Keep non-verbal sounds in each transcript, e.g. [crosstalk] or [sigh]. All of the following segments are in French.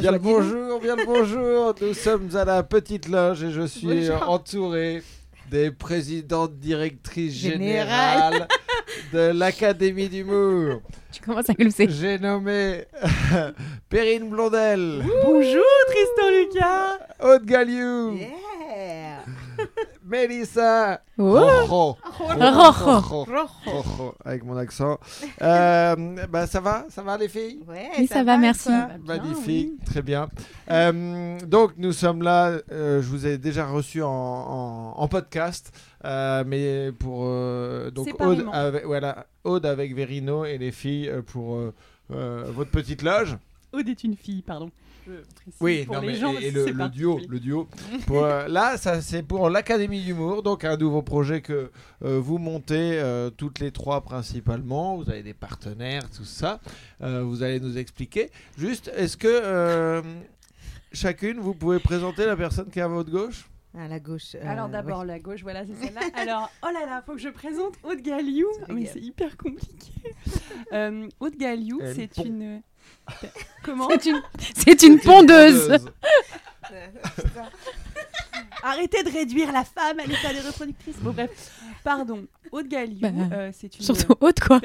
Bien le bonjour, bien le bonjour. [laughs] Nous sommes à la petite loge et je suis Bonjour. entouré des présidentes directrices Générales. de l'Académie d'humour. Tu commences à glousser. J'ai nommé [laughs] Perrine Blondel, Bonjour Tristan Lucas. Aude Galliou, Yeah. Mélissa Oh Rojo. Rojo. Rojo. Rojo, avec mon accent. Euh, bah, ça va? Ça va les filles? Ouais, Oui, ça va, merci. toi? Magnifique, très bien. Euh, donc nous sommes là, euh, je vous ai déjà reçu en, en- en podcast, euh, mais pour euh, donc Aude avec, voilà, Aude avec Verino et les filles pour euh, euh, votre petite loge. Aude est une fille, pardon. Je précise Oui, pour non, les mais gens, et, le, duo, le duo. Pour, euh, là, ça c'est pour l'Académie d'humour, donc un nouveau projet que euh, vous montez euh, toutes les trois principalement. Vous avez des partenaires, tout ça. Euh, vous allez nous expliquer. Juste, est-ce que euh, chacune vous pouvez présenter la personne qui est à votre gauche? À la gauche. euh, Alors d'abord la gauche, voilà, c'est celle-là. [laughs] Alors, oh là là, faut que je présente Aude Galliou. Ah, mais c'est hyper compliqué. [laughs] Euh, Aude Galliou, c'est une... [laughs] Comment [laughs] C'est une, c'est une pondeuse. [laughs] Arrêtez de réduire la femme à l'état des reproductrices. Bon bref, pardon. Aude Galliou, Bah, euh, c'est une... Surtout haute, quoi.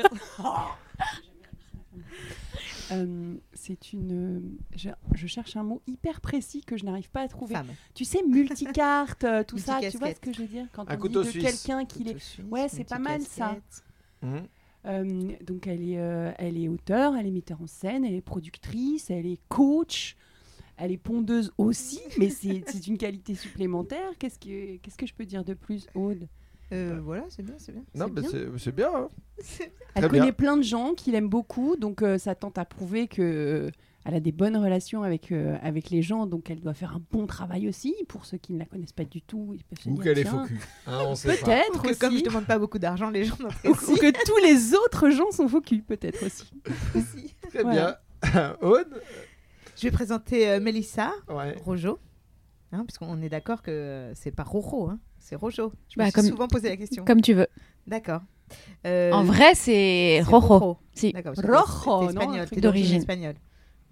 Euh, c'est une... Je, je cherche un mot hyper précis que je n'arrive pas à trouver. Femme. Tu sais, multicarte, euh, tout ça, tu vois ce que je veux dire? Quand Un on dit de suisse. quelqu'un qu'il est... Ouais, c'est pas mal, ça. Euh, donc elle est, euh, elle est auteure, elle est metteur en scène, elle est productrice, elle est coach, elle est pondeuse aussi, [laughs] mais c'est une qualité supplémentaire. Qu'est-ce que, qu'est-ce que je peux dire de plus, Aude? Euh, voilà, c'est bien, c'est bien. Non, C'est bien. c'est c'est bien. hein. [laughs] Elle connaît bien. plein de gens qui l'aiment beaucoup, donc euh, ça tente à prouver que euh, elle a des bonnes relations avec, euh, avec les gens, donc elle doit faire un bon travail aussi. Pour ceux qui ne la connaissent pas du tout, ils peuvent se Ou qu'elle est faux cul. Hein, on sait pas. Peut-être Que aussi. comme je demande pas beaucoup d'argent, les gens ou, ou que tous les autres gens sont faux peut-être aussi. [laughs] aussi. Très Voilà. bien. [laughs] Aude Je vais présenter euh, Mélissa Ouais. Rojo. Hein, parce qu'on est d'accord que c'est pas Rojo, hein, c'est Rojo. Je me Bah, suis comme- souvent posé la question. Comme tu veux. D'accord. Euh, En vrai, c'est c'est Rojo. Si. Rojo, espagnol, d'origine. espagnole.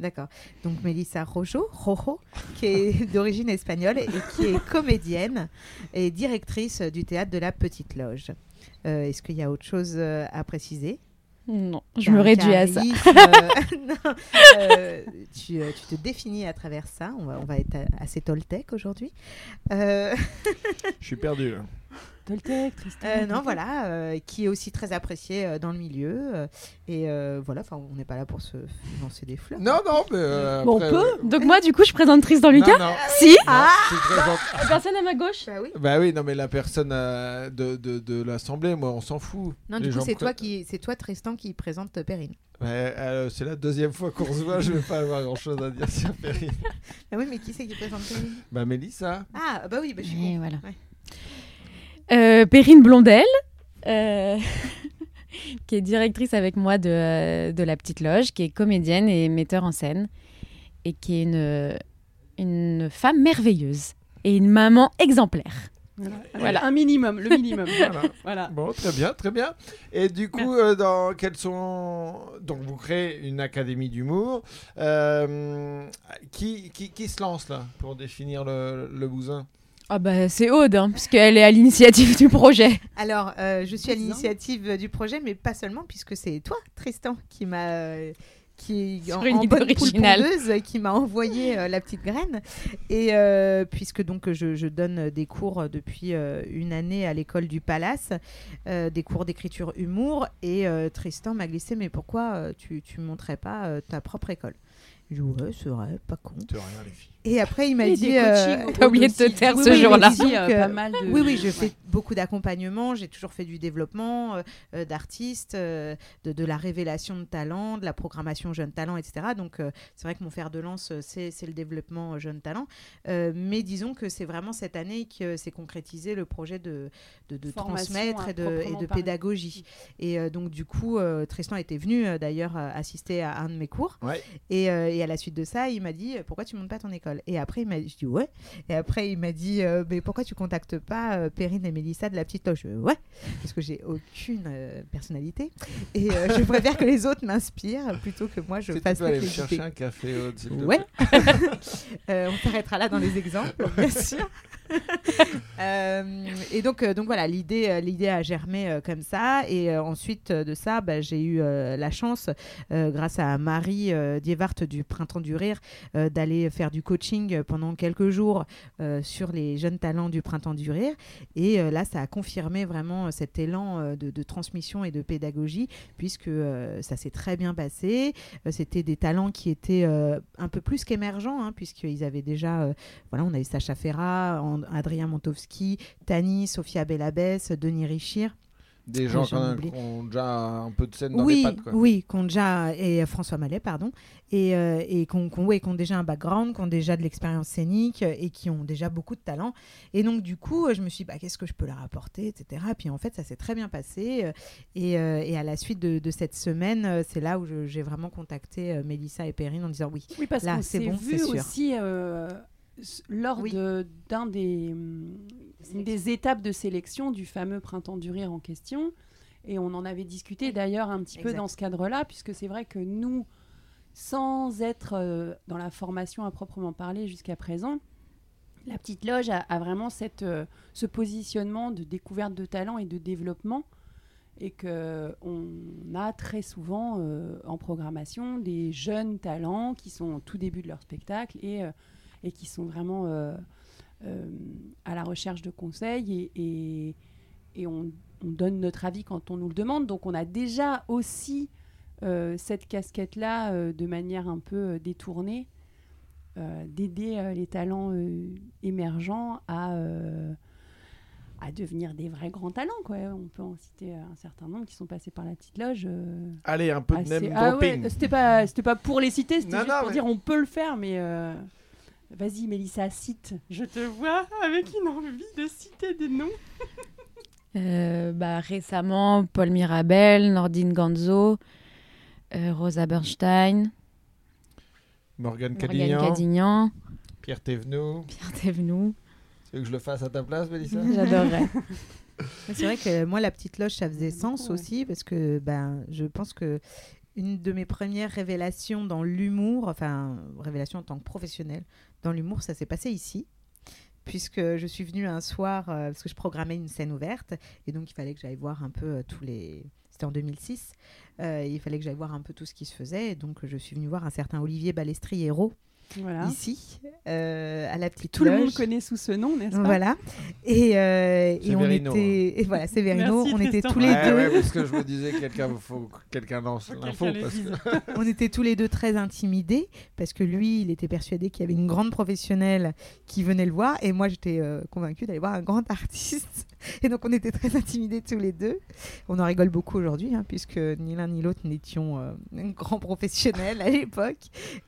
D'accord. Donc Mélissa Rojo, Rojo, qui est [laughs] d'origine espagnole et qui est comédienne et directrice du théâtre de la Petite Loge. Euh, Est-ce qu'il y a autre chose euh, à préciser? Non, je me réduis à ça. euh, [laughs] non, euh, tu, tu te définis à travers ça. On va, on va être assez toltec aujourd'hui. Euh, Je suis perdu. Toltec, Tristan. euh, non, voilà, euh, qui est aussi très apprécié euh, dans le milieu. euh, et euh, voilà, enfin, on n'est pas là pour se lancer des fleurs. Non, non, mais. euh, Bon, on peut. euh, Donc moi, du coup, je présente Tristan Lucas. Non, non. Si. Ah Non, présentes- Personne à ma gauche. Bah oui. Bah oui, non, mais la personne euh, de, de, de l'Assemblée, moi, on s'en fout. Non, Les du coup, c'est pré- toi qui, c'est toi Tristan qui présente Perrine. Euh, c'est la deuxième fois qu'on se voit, je vais pas avoir grand chose à dire sur Perrine. [laughs] Ah oui, mais qui c'est qui présente Perrine? Bah, Mélissa. Ah bah oui, bah, je suis Et voilà. Ouais. Euh, Perrine Blondel, euh, [laughs] qui est directrice avec moi de, euh, de la petite loge, qui est comédienne et metteur en scène, et qui est une, une femme merveilleuse et une maman exemplaire. Voilà. Voilà. Un minimum, le minimum. [laughs] Voilà. voilà. Bon, très bien, très bien. Et du coup, euh, dans quels sont donc vous créez une académie d'humour. Euh, qui, qui qui se lance là pour définir le, le bousin? Ah bah c'est Aude, hein, puisqu'elle est à l'initiative du projet. Alors, euh, je suis à l'initiative euh, du projet, mais pas seulement, puisque c'est toi, Tristan, qui m'a. euh, qui Sur en, une en idée bonne pondeuse, qui m'a envoyé euh, la petite graine et euh, puisque donc je, je donne des cours depuis euh, une année à l'école du Palace euh, des cours d'écriture humour et euh, Tristan m'a glissé mais pourquoi euh, tu tu montrais pas euh, ta propre école? Je ouais c'est vrai pas con De rien les filles. Et après il m'a dit euh, T'as oublié de te taire Oui, ce oui, jour-là. de... Oui, oui, je Ouais. fais beaucoup d'accompagnement, j'ai toujours fait du développement euh, euh, d'artistes, euh, de, de la révélation de talents, de la programmation jeunes talents, etc. Donc, euh, c'est vrai que mon fer de lance, c'est le développement jeunes talents. Euh, mais disons que c'est vraiment cette année que s'est concrétisé le projet de, de, de Formation transmettre et de, et pédagogie. Et euh, donc, du coup, euh, Tristan était venu d'ailleurs assister à un de mes cours. Ouais. Et, euh, et à la suite de ça, il m'a dit Pourquoi tu montes pas ton école? L'école. Et après, il m'a dit, ouais. Et après, il m'a dit, euh, mais pourquoi tu contactes pas euh, Perrine et Mélissa de la petite loge? Ouais, parce que j'ai aucune euh, personnalité. Et euh, je préfère que les autres m'inspirent plutôt que moi je fasse les chercher un café, Ouais. [laughs] on s'arrêtera là dans les exemples, bien sûr. Euh, et donc, euh, donc voilà, l'idée, euh, l'idée a germé comme ça. Et ensuite de ça, bah, j'ai eu la chance, grâce à Marie Dievart du Printemps du Rire, d'aller faire du coaching pendant quelques jours sur les jeunes talents du Printemps du Rire. Et là, ça a confirmé vraiment cet élan de, transmission et de pédagogie, puisque ça s'est très bien passé. C'était des talents qui étaient un peu plus qu'émergents, hein, puisqu'ils avaient déjà, voilà, on avait Sacha Ferra, An- Adrien Montowski, Tani, Sophia Bellabès, Denis Richir. Des gens j'en quand même oublie. qui ont déjà un peu de scène dans oui, les pattes. Quoi. oui, qui ont déjà, et euh, François Mallet, pardon, et, euh, et qui ont, ouais, qui ont déjà un background, qui ont déjà de l'expérience scénique et qui ont déjà beaucoup de talent. Et donc, du coup, je me suis dit, bah, qu'est-ce que je peux leur apporter, etc. Et puis, en fait, ça s'est très bien passé. euh, Et, euh, et à la suite de, de cette semaine, c'est là où j'ai vraiment contacté Mélissa et Perrine en disant, oui, Oui, parce Là, c'est bon, vu c'est sûr. aussi euh, lors Oui. de- d'un des, des étapes de sélection du fameux Printemps du Rire en question. Et on en avait discuté d'ailleurs un petit peu dans ce cadre-là, puisque c'est vrai que nous, sans être euh, dans la formation à proprement parler jusqu'à présent, la petite loge a, a vraiment cette, euh, ce positionnement de découverte de talent et de développement et que on a très souvent euh, en programmation des jeunes talents qui sont au tout début de leur spectacle et, et qui sont vraiment euh, euh, à la recherche de conseils et, et, et on, on donne notre avis quand on nous le demande. Donc on a déjà aussi euh, cette casquette-là de manière un peu détournée euh, d'aider euh, les talents euh, émergents à, à devenir des vrais grands talents. Quoi. On peut en citer un certain nombre qui sont passés par la petite loge. Allez, un peu de name Ah ouais, c'était pas, c'était pas pour les citer, c'était juste non, pour mais- dire on peut le faire, mais vas-y Mélissa, cite. Je te vois avec une envie de citer des noms. [laughs] Euh, bah, récemment, Paul Mirabel, Nordine Ganzo, euh, Rosa Bernstein, Morgane Cadignan, Cadignan, Pierre Thévenoud. Pierre Thévenoud. Tu veux que je le fasse à ta place, Mélissa? [laughs] J'adorerais. [laughs] C'est vrai que moi, la petite loge, ça faisait sens aussi parce que ben, je pense que une de mes premières révélations dans l'humour, enfin, révélation en tant que professionnelle dans l'humour, ça s'est passé ici. Puisque je suis venue un soir, euh, parce que je programmais une scène ouverte, et donc il fallait que j'aille voir un peu euh, tous les. C'était en 2006. euh, il fallait que j'aille voir un peu tout ce qui se faisait. Et donc je suis venue voir un certain Olivier Balestri héros Voilà. ici, euh, à la petite Tout le monde connaît sous ce nom, n'est-ce pas Voilà. Et, euh, et on était. Et voilà, Séverino. Merci, on était tous les ouais, deux. ouais, parce que je me disais quelqu'un faut que quelqu'un lance l'info parce que [laughs] On était tous les deux très intimidés parce que lui, il était persuadé qu'il y avait une grande professionnelle qui venait le voir et moi, j'étais euh, convaincue d'aller voir un grand [laughs] artiste. Et donc, on était très intimidés tous les deux. On en rigole beaucoup aujourd'hui hein, puisque ni l'un ni l'autre n'étions euh, [laughs] un grand professionnel à l'époque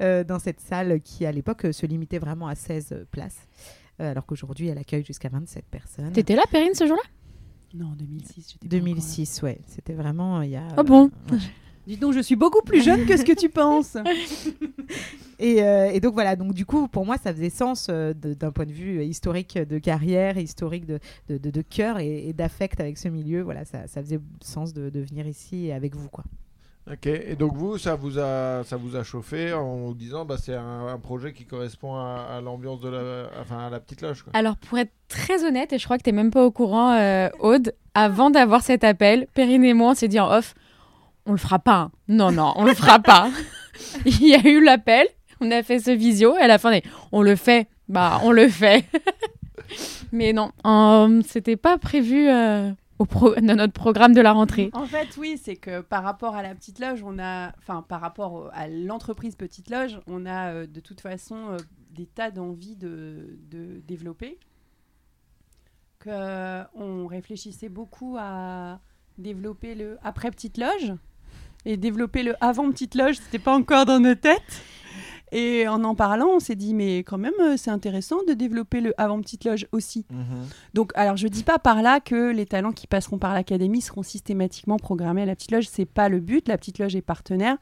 euh, dans cette salle qui, à l'époque, se limitait vraiment à 16 places. Euh, alors qu'aujourd'hui, elle accueille jusqu'à 27 personnes. T'étais là, Perrine, ce jour-là? Non, 2006. encore là. 2006, ouais. C'était vraiment euh, il y a. Ah bon? ouais. Dis donc, je suis beaucoup plus jeune que ce que tu penses. [laughs] Et, euh, et donc voilà, donc du coup, pour moi, ça faisait sens euh, d'un point de vue historique de carrière, historique de, de, de, de cœur et, et d'affect avec ce milieu. Voilà, ça, ça faisait sens de, de venir ici avec vous, quoi. Ok, et donc vous, ça vous a, ça vous a chauffé en vous disant, bah, c'est un, un projet qui correspond à, à l'ambiance de la, enfin, à la petite loge. Quoi. Alors, pour être très honnête, et je crois que t'es même pas au courant, euh, Aude, avant d'avoir cet appel, Perrine et moi, on s'est dit en off, on le fera pas. hein. Non, non, on le fera pas. [laughs] Il y a eu l'appel, on a fait ce visio, et à la fin, on le fait. Bah, on le fait. [laughs] Mais non, euh, c'était pas prévu euh, au pro- dans notre programme de la rentrée. En fait, oui, c'est que par rapport à la petite loge, on a, enfin, par rapport à l'entreprise petite loge, on a euh, de toute façon euh, des tas d'envies de, de développer. Que on réfléchissait beaucoup à développer le après petite loge et développer le avant petite loge, c'était pas encore dans nos têtes. Et en en parlant, on s'est dit mais quand même euh, c'est intéressant de développer le avant petite loge aussi. Donc, alors, je dis pas par là que les talents qui passeront par l'académie seront systématiquement programmés à la petite loge. C'est pas le but. La petite loge est partenaire.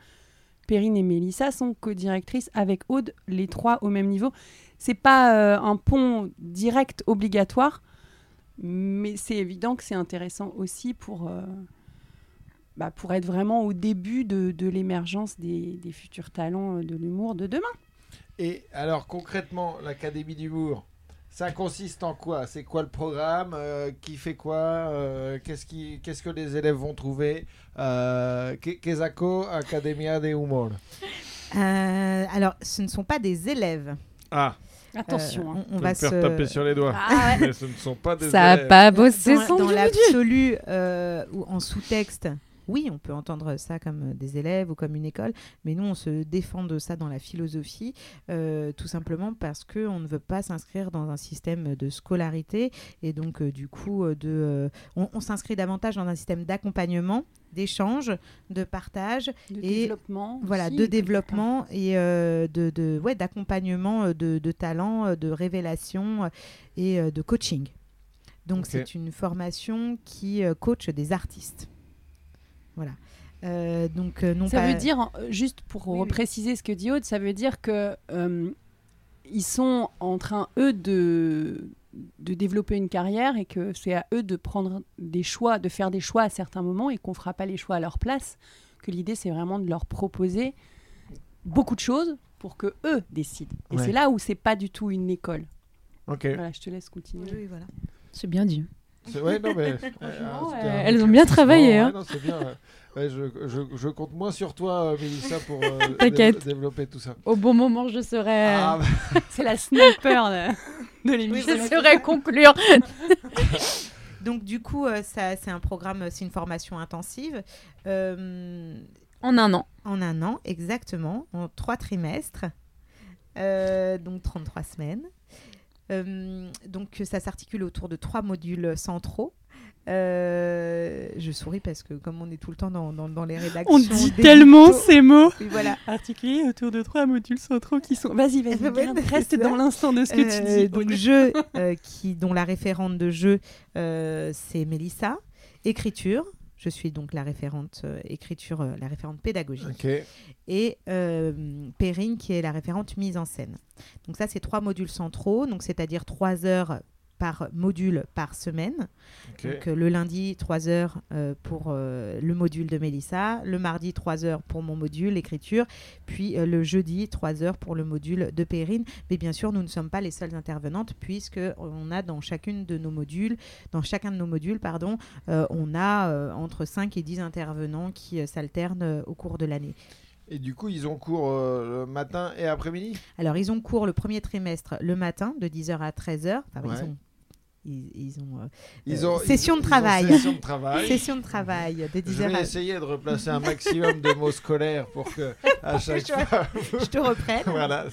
Perrine et Mélissa sont co-directrices avec Aude, les trois au même niveau. c'est pas euh, un pont direct obligatoire, mais c'est évident que c'est intéressant aussi pour, euh, bah, pour être vraiment au début de, de l'émergence des, des futurs talents euh, de l'humour de demain. Et alors concrètement, l'Académie d'humour, ça consiste en quoi? C'est quoi le programme? Euh, Qui fait quoi? Euh, Qu'est-ce qui- qu'est-ce que les élèves vont trouver? Euh, que- Kezako Academia de Humor. Euh, alors, ce ne sont pas des élèves. Ah, Attention. Euh, hein. on, on va se... taper sur les doigts. Ah [laughs] ouais. Mais ce ne sont pas des Ça a élèves. pas bossé dans, son dans l'absolu euh, ou en sous-texte, oui, on peut entendre ça comme des élèves ou comme une école, mais nous, on se défend de ça dans la philosophie, euh, tout simplement parce qu'on ne veut pas s'inscrire dans un système de scolarité et donc, euh, du coup, euh, de, euh, on, on s'inscrit davantage dans un système d'accompagnement, d'échange, de partage, De et développement. voilà, aussi, de développement et euh, de, de- ouais, d'accompagnement euh, de, de talent, euh, de révélation euh, et euh, de coaching. Donc c'est une formation qui euh, coach des artistes. Voilà. Euh, donc euh, non Ça pas... veut dire, euh, juste pour Oui, oui. repréciser ce que dit Aude, ça veut dire que euh, ils sont en train, eux, de, de développer une carrière et que c'est à eux de prendre des choix, de faire des choix à certains moments et qu'on ne fera pas les choix à leur place. Que l'idée, c'est vraiment de leur proposer beaucoup de choses pour que eux décident. Et Ouais. c'est là où c'est pas du tout une école. Ok. Voilà, je te laisse continuer. Oui, oui, voilà. C'est bien dit. C'est- Ouais, non, mais, [laughs] Franchement, euh, euh, elles ont bien travaillé, Ouais, hein. non, c'est bien. ouais. Ouais, je, je, je compte moins sur toi, euh, Mélissa, pour euh, [laughs] dé- développer tout ça. Au bon moment, je serai. Ah, bah, [laughs] C'est la sniper de, de l'émission. je serai conclure. Donc du coup, euh, c'est un programme, c'est une formation intensive. euh, En un an. en un an, exactement, en trois trimestres, euh, donc 33 semaines. Euh, donc ça s'articule autour de trois modules centraux. Euh, je souris parce que comme on est tout le temps dans, dans- dans les [laughs] rédactions, On dit tellement ces mots. Oui, voilà. Articulés autour de trois modules centraux qui sont. Vas-y, [laughs] Ouais, reste dans l'instant de ce que tu Euh, dis. donc [laughs] jeu, euh, qui, dont la référente de jeu, c'est Mélissa. Écriture, je suis donc la référente euh, écriture, euh, la référente pédagogique. et euh, Perrine qui est la référente mise en scène. Donc ça, c'est trois modules centraux, donc c'est-à-dire trois heures par module par semaine. Donc euh, le lundi, trois heures euh, pour euh, le module de Mélissa, le mardi, trois heures pour mon module l'écriture, puis le jeudi, trois heures pour le module de Perrine. Mais bien sûr, nous ne sommes pas les seules intervenantes puisque on a dans chacune de nos modules, dans chacun de nos modules, pardon, on a entre 5 et 10 intervenants qui s'alternent au cours de l'année. Et du coup, ils ont cours euh, le matin et après-midi? Alors, ils ont cours le premier trimestre le matin de 10h à 13h. Enfin, Ouais. ils ont, ils, ils ont, euh, Ils Euh, ont session de ils ont travail. session de travail. session de travail de Je 10h vais à... essayer de replacer un maximum de mots scolaires pour que à [laughs] chaque je- fois. Je te reprenne. voilà.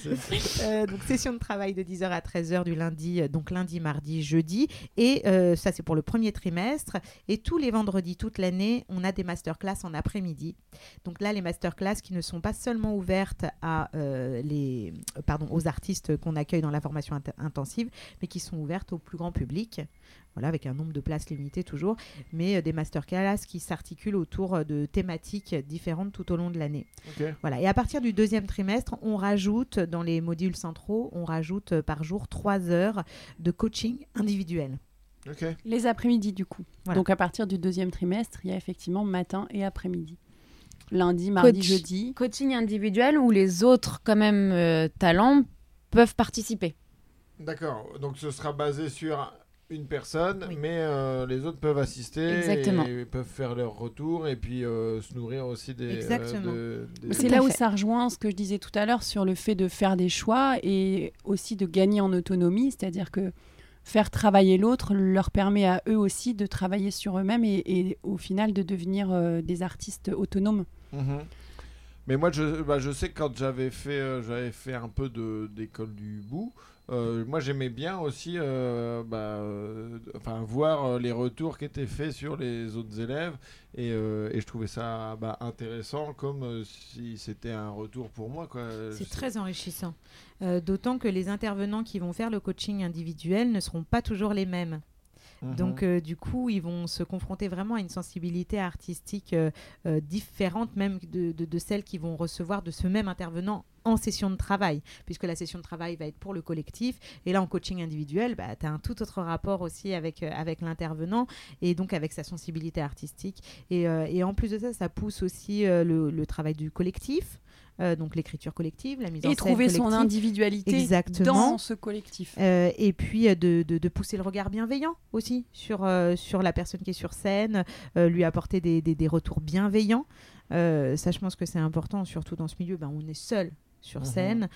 Euh, donc, session de travail de 10h à 13h du lundi, euh, donc lundi, mardi, jeudi. Et euh, ça, c'est pour le premier trimestre. Et tous les vendredis, toute l'année, on a des masterclass en après-midi. Donc là, les masterclass qui ne sont pas seulement ouvertes à, les, pardon, aux artistes qu'on accueille dans la formation int- intensive, mais qui sont ouvertes au plus grand public. Voilà, avec un nombre de places limité toujours, mais euh, des masterclass qui s'articulent autour euh, de thématiques différentes tout au long de l'année. Voilà. Et à partir du deuxième trimestre, on rajoute dans les modules centraux, on rajoute euh, par jour trois heures de coaching individuel. Les après-midi, du coup. Voilà. Donc, à partir du deuxième trimestre, il y a effectivement matin et après-midi. Lundi, mardi, Coach. jeudi. Coaching individuel où les autres, quand même, euh, talents peuvent participer. D'accord. Donc ce sera basé sur une personne, Oui. mais euh, les autres peuvent assister Exactement. et peuvent faire leur retour et puis euh, se nourrir aussi des. euh, Exactement. de- des- C'est là où ça rejoint ce que je disais tout à l'heure sur le fait de faire des choix et aussi de gagner en autonomie, c'est-à-dire que faire travailler l'autre leur permet à eux aussi de travailler sur eux-mêmes et, et au final de devenir euh, des artistes autonomes. Mhm. Mais moi, je, bah, je sais que quand j'avais fait, euh, j'avais fait un peu d'école du bout, euh, moi j'aimais bien aussi euh, bah, euh, enfin, voir les retours qui étaient faits sur les autres élèves et, et je trouvais ça bah, intéressant comme si c'était un retour pour moi. C'est très enrichissant. D'autant que les intervenants qui vont faire le coaching individuel ne seront pas toujours les mêmes. Mhm. Donc, euh, du coup, ils vont se confronter vraiment à une sensibilité artistique euh, euh, différente même de, de- de celle qu'ils vont recevoir de ce même intervenant en session de travail, puisque la session de travail va être pour le collectif. Et là, en coaching individuel, bah, tu as un tout autre rapport aussi avec, euh, avec l'intervenant et donc avec sa sensibilité artistique. Et, euh, et en plus de ça, ça pousse aussi euh, le, le travail du collectif. Euh, donc l'écriture collective, la mise en Et scène trouver son individualité Exactement. dans ce collectif. Euh, et puis euh, de, de- de pousser le regard bienveillant aussi sur, euh, sur la personne qui est sur scène, euh, lui apporter des, des- des retours bienveillants. Euh, ça, je pense que c'est important, surtout dans ce milieu, ben, on est seul sur Mhm. scène.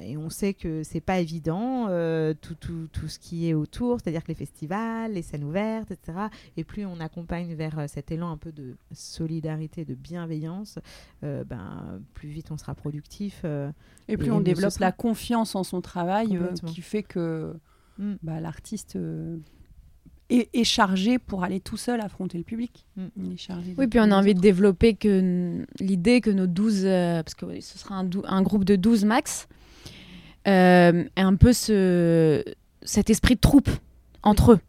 Et on sait que c'est pas évident, euh, tout, tout, tout ce qui est autour, c'est-à-dire que les festivals, les scènes ouvertes, etc. Et plus on accompagne vers euh, cet élan un peu de solidarité, de bienveillance, euh, ben, plus vite on sera productif. euh, Et plus Et on développe sera. la confiance en son travail euh, qui fait que Mm. bah, l'artiste euh, est, est chargé pour aller tout seul affronter le public. Mm. Il est chargé Oui, puis on a envie de développer que l'idée que nos 12, euh, parce que ce sera un, groupe de 12 max, un peu ce, cet esprit de troupe entre eux.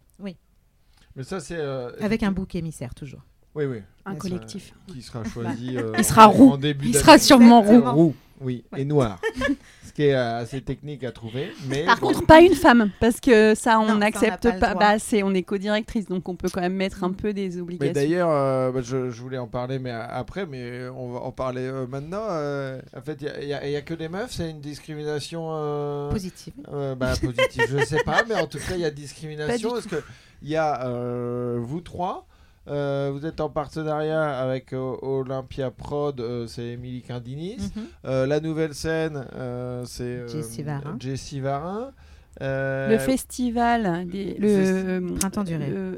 Mais ça, c'est. euh, avec un bouc émissaire, toujours. Oui, oui. un collectif. Qui sera choisi. euh, Il sera en- roux. en début Il sera sûrement roux. Roux. Oui, Ouais. et noir. [laughs] Ce qui est euh, assez technique à trouver. Mais Par bon. contre, pas une femme, parce que ça, on n'accepte pas. Bah, c'est, on est co-directrice, donc on peut quand même mettre un Mm. peu des Mais obligations. d'ailleurs, euh, bah, je, je voulais en parler mais a- après, mais on va en parler euh, maintenant. euh, en fait, il n'y a, y a que des meufs, c'est une discrimination euh, Positif. euh, bah, positive, je ne sais pas, mais en tout cas, il y a [laughs] discrimination. Parce que il y a euh, vous trois, euh, vous êtes en partenariat avec euh, Olympia Prod, euh, c'est Émilie Candinis. Mhm. Euh, la nouvelle scène, euh, c'est euh, Jessie Varin. Jessie Varin. Euh, Le festival, des- le Printemps du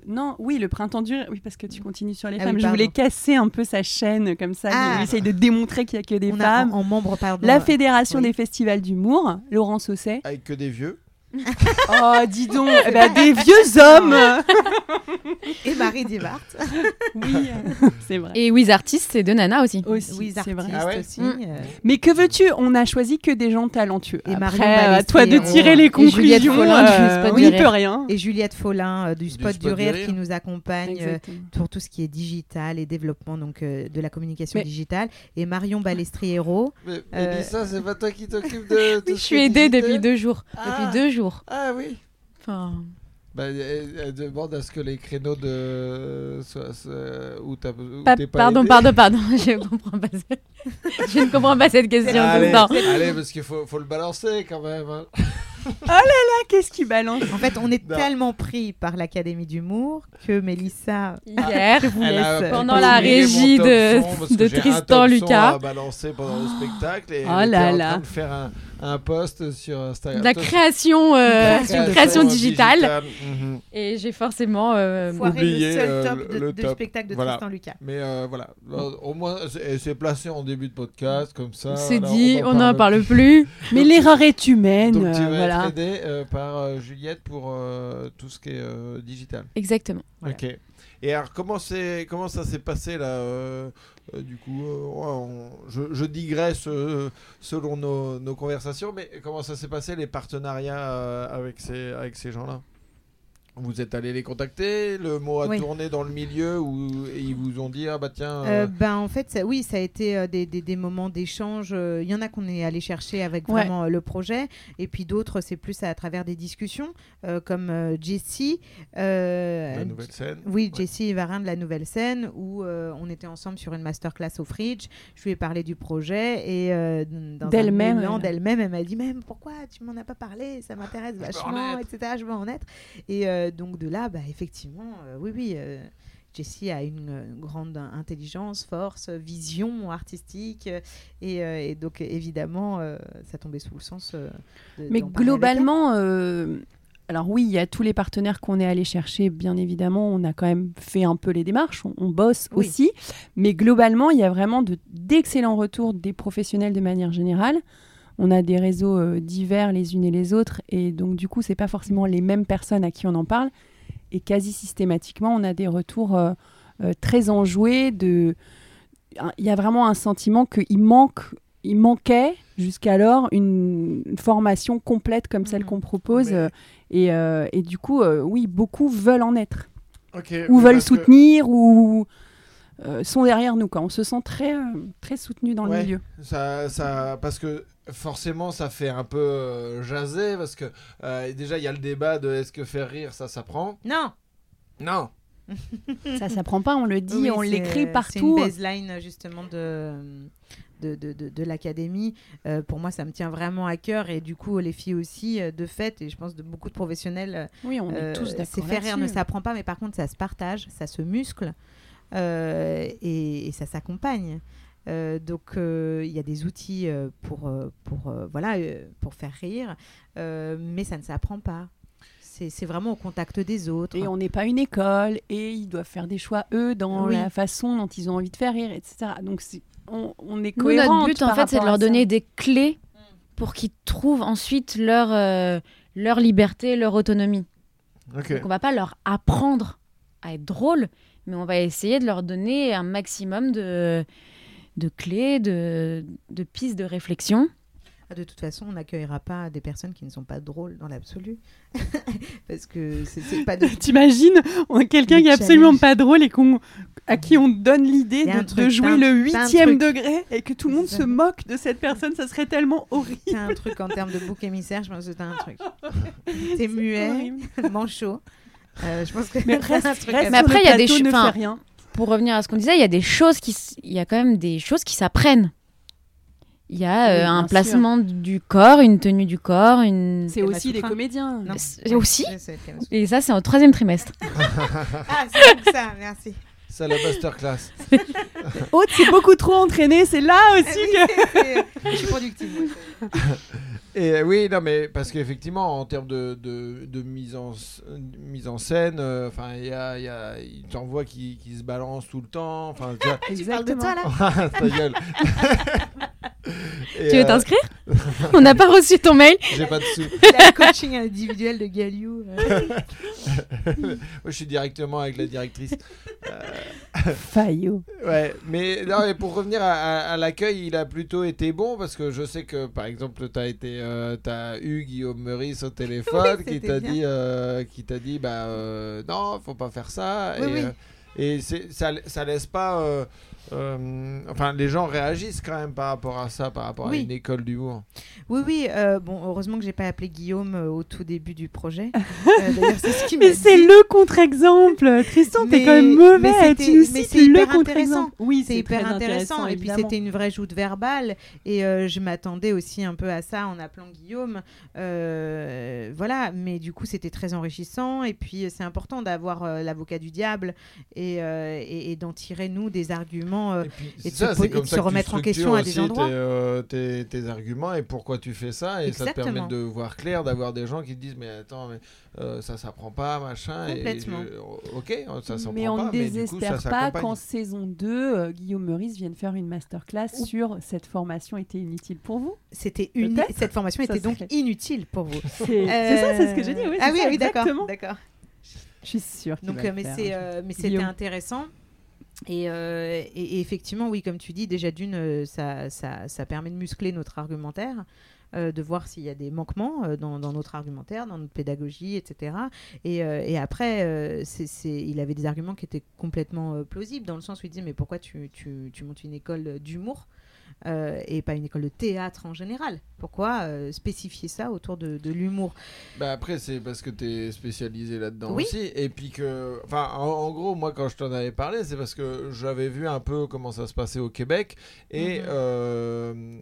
non, oui, le printemps du rire. Oui, parce que tu continues sur les Ah femmes. oui, je voulais casser un peu sa chaîne comme ça. Ah. Il essaye de démontrer qu'il y a que des On a femmes. en, en membre, pardon. La fédération oui. des festivals d'humour, Laurent Sausset. Avec que des vieux. [laughs] Oh, dis donc, eh ben, des vieux hommes. [laughs] Et Marie Divart. [laughs] oui, euh, c'est vrai. Et Wiz Artist, c'est de Nana aussi. Aussi, Oui, c'est vrai. Ah ouais aussi. Euh, Mais que veux-tu? On a choisi que des gens talentueux. Et Après, Marion euh, à toi de tirer les et conclusions. On n'y Rire. peut rien. Et Juliette Follin euh, du, Spot du, Rire, qui nous accompagne euh, pour tout ce qui est digital et développement donc euh, de la communication Mais- digitale. Et Marion Balestriero. Mais, Euh, Mélissa, c'est pas toi qui t'occupes de. tout Oui, je suis aidée depuis deux jours. Ah. Depuis deux jours. Ah oui. Enfin, Bah, elle, elle demande à ce que les créneaux de. soient- soient- où t'as où pas- t'es pas pardon, aidé. pardon, pardon, [laughs] je comprends pas. ce- je ne comprends pas cette question. Allez, tout le temps. allez, parce qu'il faut, faut le balancer quand même. hein. [laughs] Ah, qu'est-ce qui balance? En fait, on est Non. tellement pris par l'Académie d'humour que Mélissa Hier, a. Pendant la régie de- Tristan Lucas. à balancer pendant le spectacle et Oh là en là. train de faire un, un post sur Instagram. de la création, euh, création création digitale. mhm. Et j'ai forcément. euh, Foiré oublié, le seul euh, top de, le de top. spectacle de Voilà. Tristan Lucas. Mais euh, voilà, Euh, au moins c'est placé en début de podcast comme ça. c'est dit, on n'en parle plus. [laughs] Mais l'erreur est humaine. Donc euh, tu vas voilà. être aidé euh, par euh, Juliette pour euh, tout ce qui est euh, digital. Exactement. Voilà. Ok. Et alors comment comment ça s'est passé là euh, euh, Du coup, euh, je, digresse selon nos, conversations, mais comment ça s'est passé les partenariats avec ces avec ces gens-là? Vous êtes allé les contacter Le mot a Oui. tourné dans le milieu et ils vous ont dit ah bah tiens. Euh, euh, ben, en fait, ça- oui, ça a été euh, des, des- des moments d'échange. euh, Il y en a qu'on est allé chercher avec Ouais. vraiment euh, le projet, et puis d'autres, c'est plus à, travers des discussions, euh, comme euh, Jessie. euh, la nouvelle scène. Oui, Ouais. Jessie Varin de la nouvelle scène, où euh, on était ensemble sur une masterclass au Fridge. Je lui ai parlé du projet et euh, D'elle-même, elle. d'elle-même, elle m'a dit même pourquoi tu m'en as pas parlé, ça m'intéresse vachement, etc. Je veux en être. Et euh, donc de là, bah, effectivement, euh, oui, oui. euh, Jessie a une grande intelligence, force, vision artistique et, et donc évidemment ça tombait sous le sens. de- Mais globalement, alors oui, il y a tous les partenaires qu'on est allé chercher, bien évidemment. On a quand même fait un peu les démarches, on, on bosse Oui. aussi. Mais globalement, il y a vraiment de- d'excellents retours des professionnels de manière générale. On a des réseaux euh, divers les unes et les autres, et donc du coup, c'est pas forcément les mêmes personnes à qui on en parle. Et quasi systématiquement, on a des retours euh, euh, très enjoués. De... Il y a vraiment un sentiment qu'il manque il manquait jusqu'alors une, une formation complète comme celle Mhm. qu'on propose. Mais- euh, et, euh, et du coup, euh, oui, beaucoup veulent en être. Ou veulent que- soutenir, ou euh, sont derrière nous. Quoi. On se sent très, euh, très soutenu dans Ouais. le milieu. Ça, ça, parce que forcément, ça fait un peu euh, jaser, parce que euh, déjà, il y a le débat de est-ce que faire rire, ça s'apprend? Non. Non. [laughs] Ça s'apprend pas, on le dit, Oui, on c'est- l'écrit C'est partout. une baseline justement de de, de, de, de l'académie. Euh, pour moi, ça me tient vraiment à cœur et du coup, les filles aussi, euh, de fait, et je pense de beaucoup de professionnels, Oui, on euh, est tous d'accord. c'est faire rire ne s'apprend pas, mais par contre, ça se partage, ça se muscle euh, et, et ça s'accompagne. Euh, donc euh, il y a des outils euh, pour, pour, euh, voilà, pour faire rire, euh, mais ça ne s'apprend pas. C'est c'est vraiment au contact des autres. Et on n'est pas une école, et ils doivent faire des choix, eux, dans Oui. la façon dont ils ont envie de faire rire, etc. Donc, c'est- on, on est cohérent. notre but, en fait, c'est de leur donner des clés pour qu'ils trouvent ensuite leur, euh, leur liberté, leur autonomie. Donc, on va pas leur apprendre à être drôle, mais on va essayer de leur donner un maximum de, de clés, de, de pistes de réflexion. Ah, De toute façon, on n'accueillera pas des personnes qui ne sont pas drôles dans l'absolu. [laughs] Parce que c'est pas [laughs] de... T'imagines on a quelqu'un qui est absolument pas drôle et qu'on à qui on donne l'idée de, truc, de jouer t'as le t'as huitième degré et que tout le monde se moque de cette personne, ça serait tellement horrible. C'est un truc en termes de bouc émissaire, je pense que t'as un truc. [laughs] T'es muet, horrible. manchot. Euh, je pense que Mais t'as reste, un truc reste à Mais sur après, il y a des plateau, Pour revenir à ce qu'on disait, il y a des choses qui, il y a quand même des choses qui s'apprennent. Il y a euh, un sûr. placement du corps, une tenue du corps, une. C'est aussi des comédiens. C'est aussi. Et ça, c'est en troisième trimestre. [laughs] Ah, c'est ça, merci. C'est la masterclass. [laughs] Aude, c'est beaucoup trop entraîné, c'est là Ah aussi oui, que. Je suis productive. [laughs] Et euh, oui, non, mais parce qu'effectivement, en termes de, de, de mise, en, mise en scène, euh, enfin, il y a, il y a, il t'en voit qui, qui se balance tout le temps. Enfin, tu vois. [laughs] Tu parles de toi là [laughs] Ta gueule. [laughs] Et, Tu veux euh, t'inscrire? On n'a pas reçu ton mail. J'ai pas de sous. La coaching individuel de Galiou. euh. Moi, je suis directement avec la directrice. Fayot. Ouais, mais, non, mais pour revenir à, à- à l'accueil, il a plutôt été bon parce que je sais que par exemple, tu as été, euh, t'as eu Guillaume Meurice au téléphone [laughs] Oui, qui t'a dit, euh, qui t'a dit, bah euh, non, faut pas faire ça. Oui, et oui. euh, et ça, ça laisse pas, euh, enfin, les gens réagissent quand même par rapport à ça, par rapport à une école d'humour. Oui, oui. euh, bon, heureusement que j'ai pas appelé Guillaume euh, au tout début du projet. [laughs] Euh, D'ailleurs, c'est ce qui m'a Mais c'est le contre-exemple. Tristan, t'es Mais- quand même mais mauvais. c'était- Tu nous mais cites c'est le contre-exemple. Oui, C'est hyper intéressant. Et puis c'était une vraie joute verbale. Et euh, je m'attendais aussi un peu à ça en appelant Guillaume. Euh, voilà. Mais du coup, c'était très enrichissant. Et puis, c'est important d'avoir euh, l'avocat du diable et, euh, et, et d'en tirer, nous, des arguments. Euh, Et puis, et de ça, se c'est po- et comme de ça se que tu remettre en question à des endroits. Tes, euh, tes, tes arguments et pourquoi tu fais ça. Et ça te permet de voir clair, d'avoir des gens qui te disent Mais attends, mais, euh, ça s'apprend pas, machin. Et Complètement. je- ok, ça s'apprend Mais pas. on ne mais du coup, désespère pas qu'en saison 2, euh, Guillaume Meurice vienne faire une masterclass Ouh. sur cette formation était inutile pour vous. C'était une... Cette formation Ça était donc inutile pour vous. [laughs] C'est ça, c'est ce que j'ai dit. Oui, ah oui, oui, d'accord. D'accord. Je suis sûre. Donc, euh, mais c'est, hein. euh, mais c'était intéressant. Et, euh, et- effectivement, oui, comme tu dis, déjà d'une, euh, ça, ça, ça permet de muscler notre argumentaire, euh, de voir s'il y a des manquements dans, notre argumentaire, dans notre pédagogie, etc. Et, après, c'est- il avait des arguments qui étaient complètement plausibles, dans le sens où il disait, mais pourquoi tu, tu, tu montes une école d'humour? Euh, et pas une école de théâtre en général Pourquoi euh, spécifier ça autour de, de l'humour? Bah après, c'est parce que tu es spécialisé là-dedans Oui. aussi. Et puis que. Enfin, en, en gros, moi, quand je t'en avais parlé, c'est parce que j'avais vu un peu comment ça se passait au Québec. Et Mhm. euh,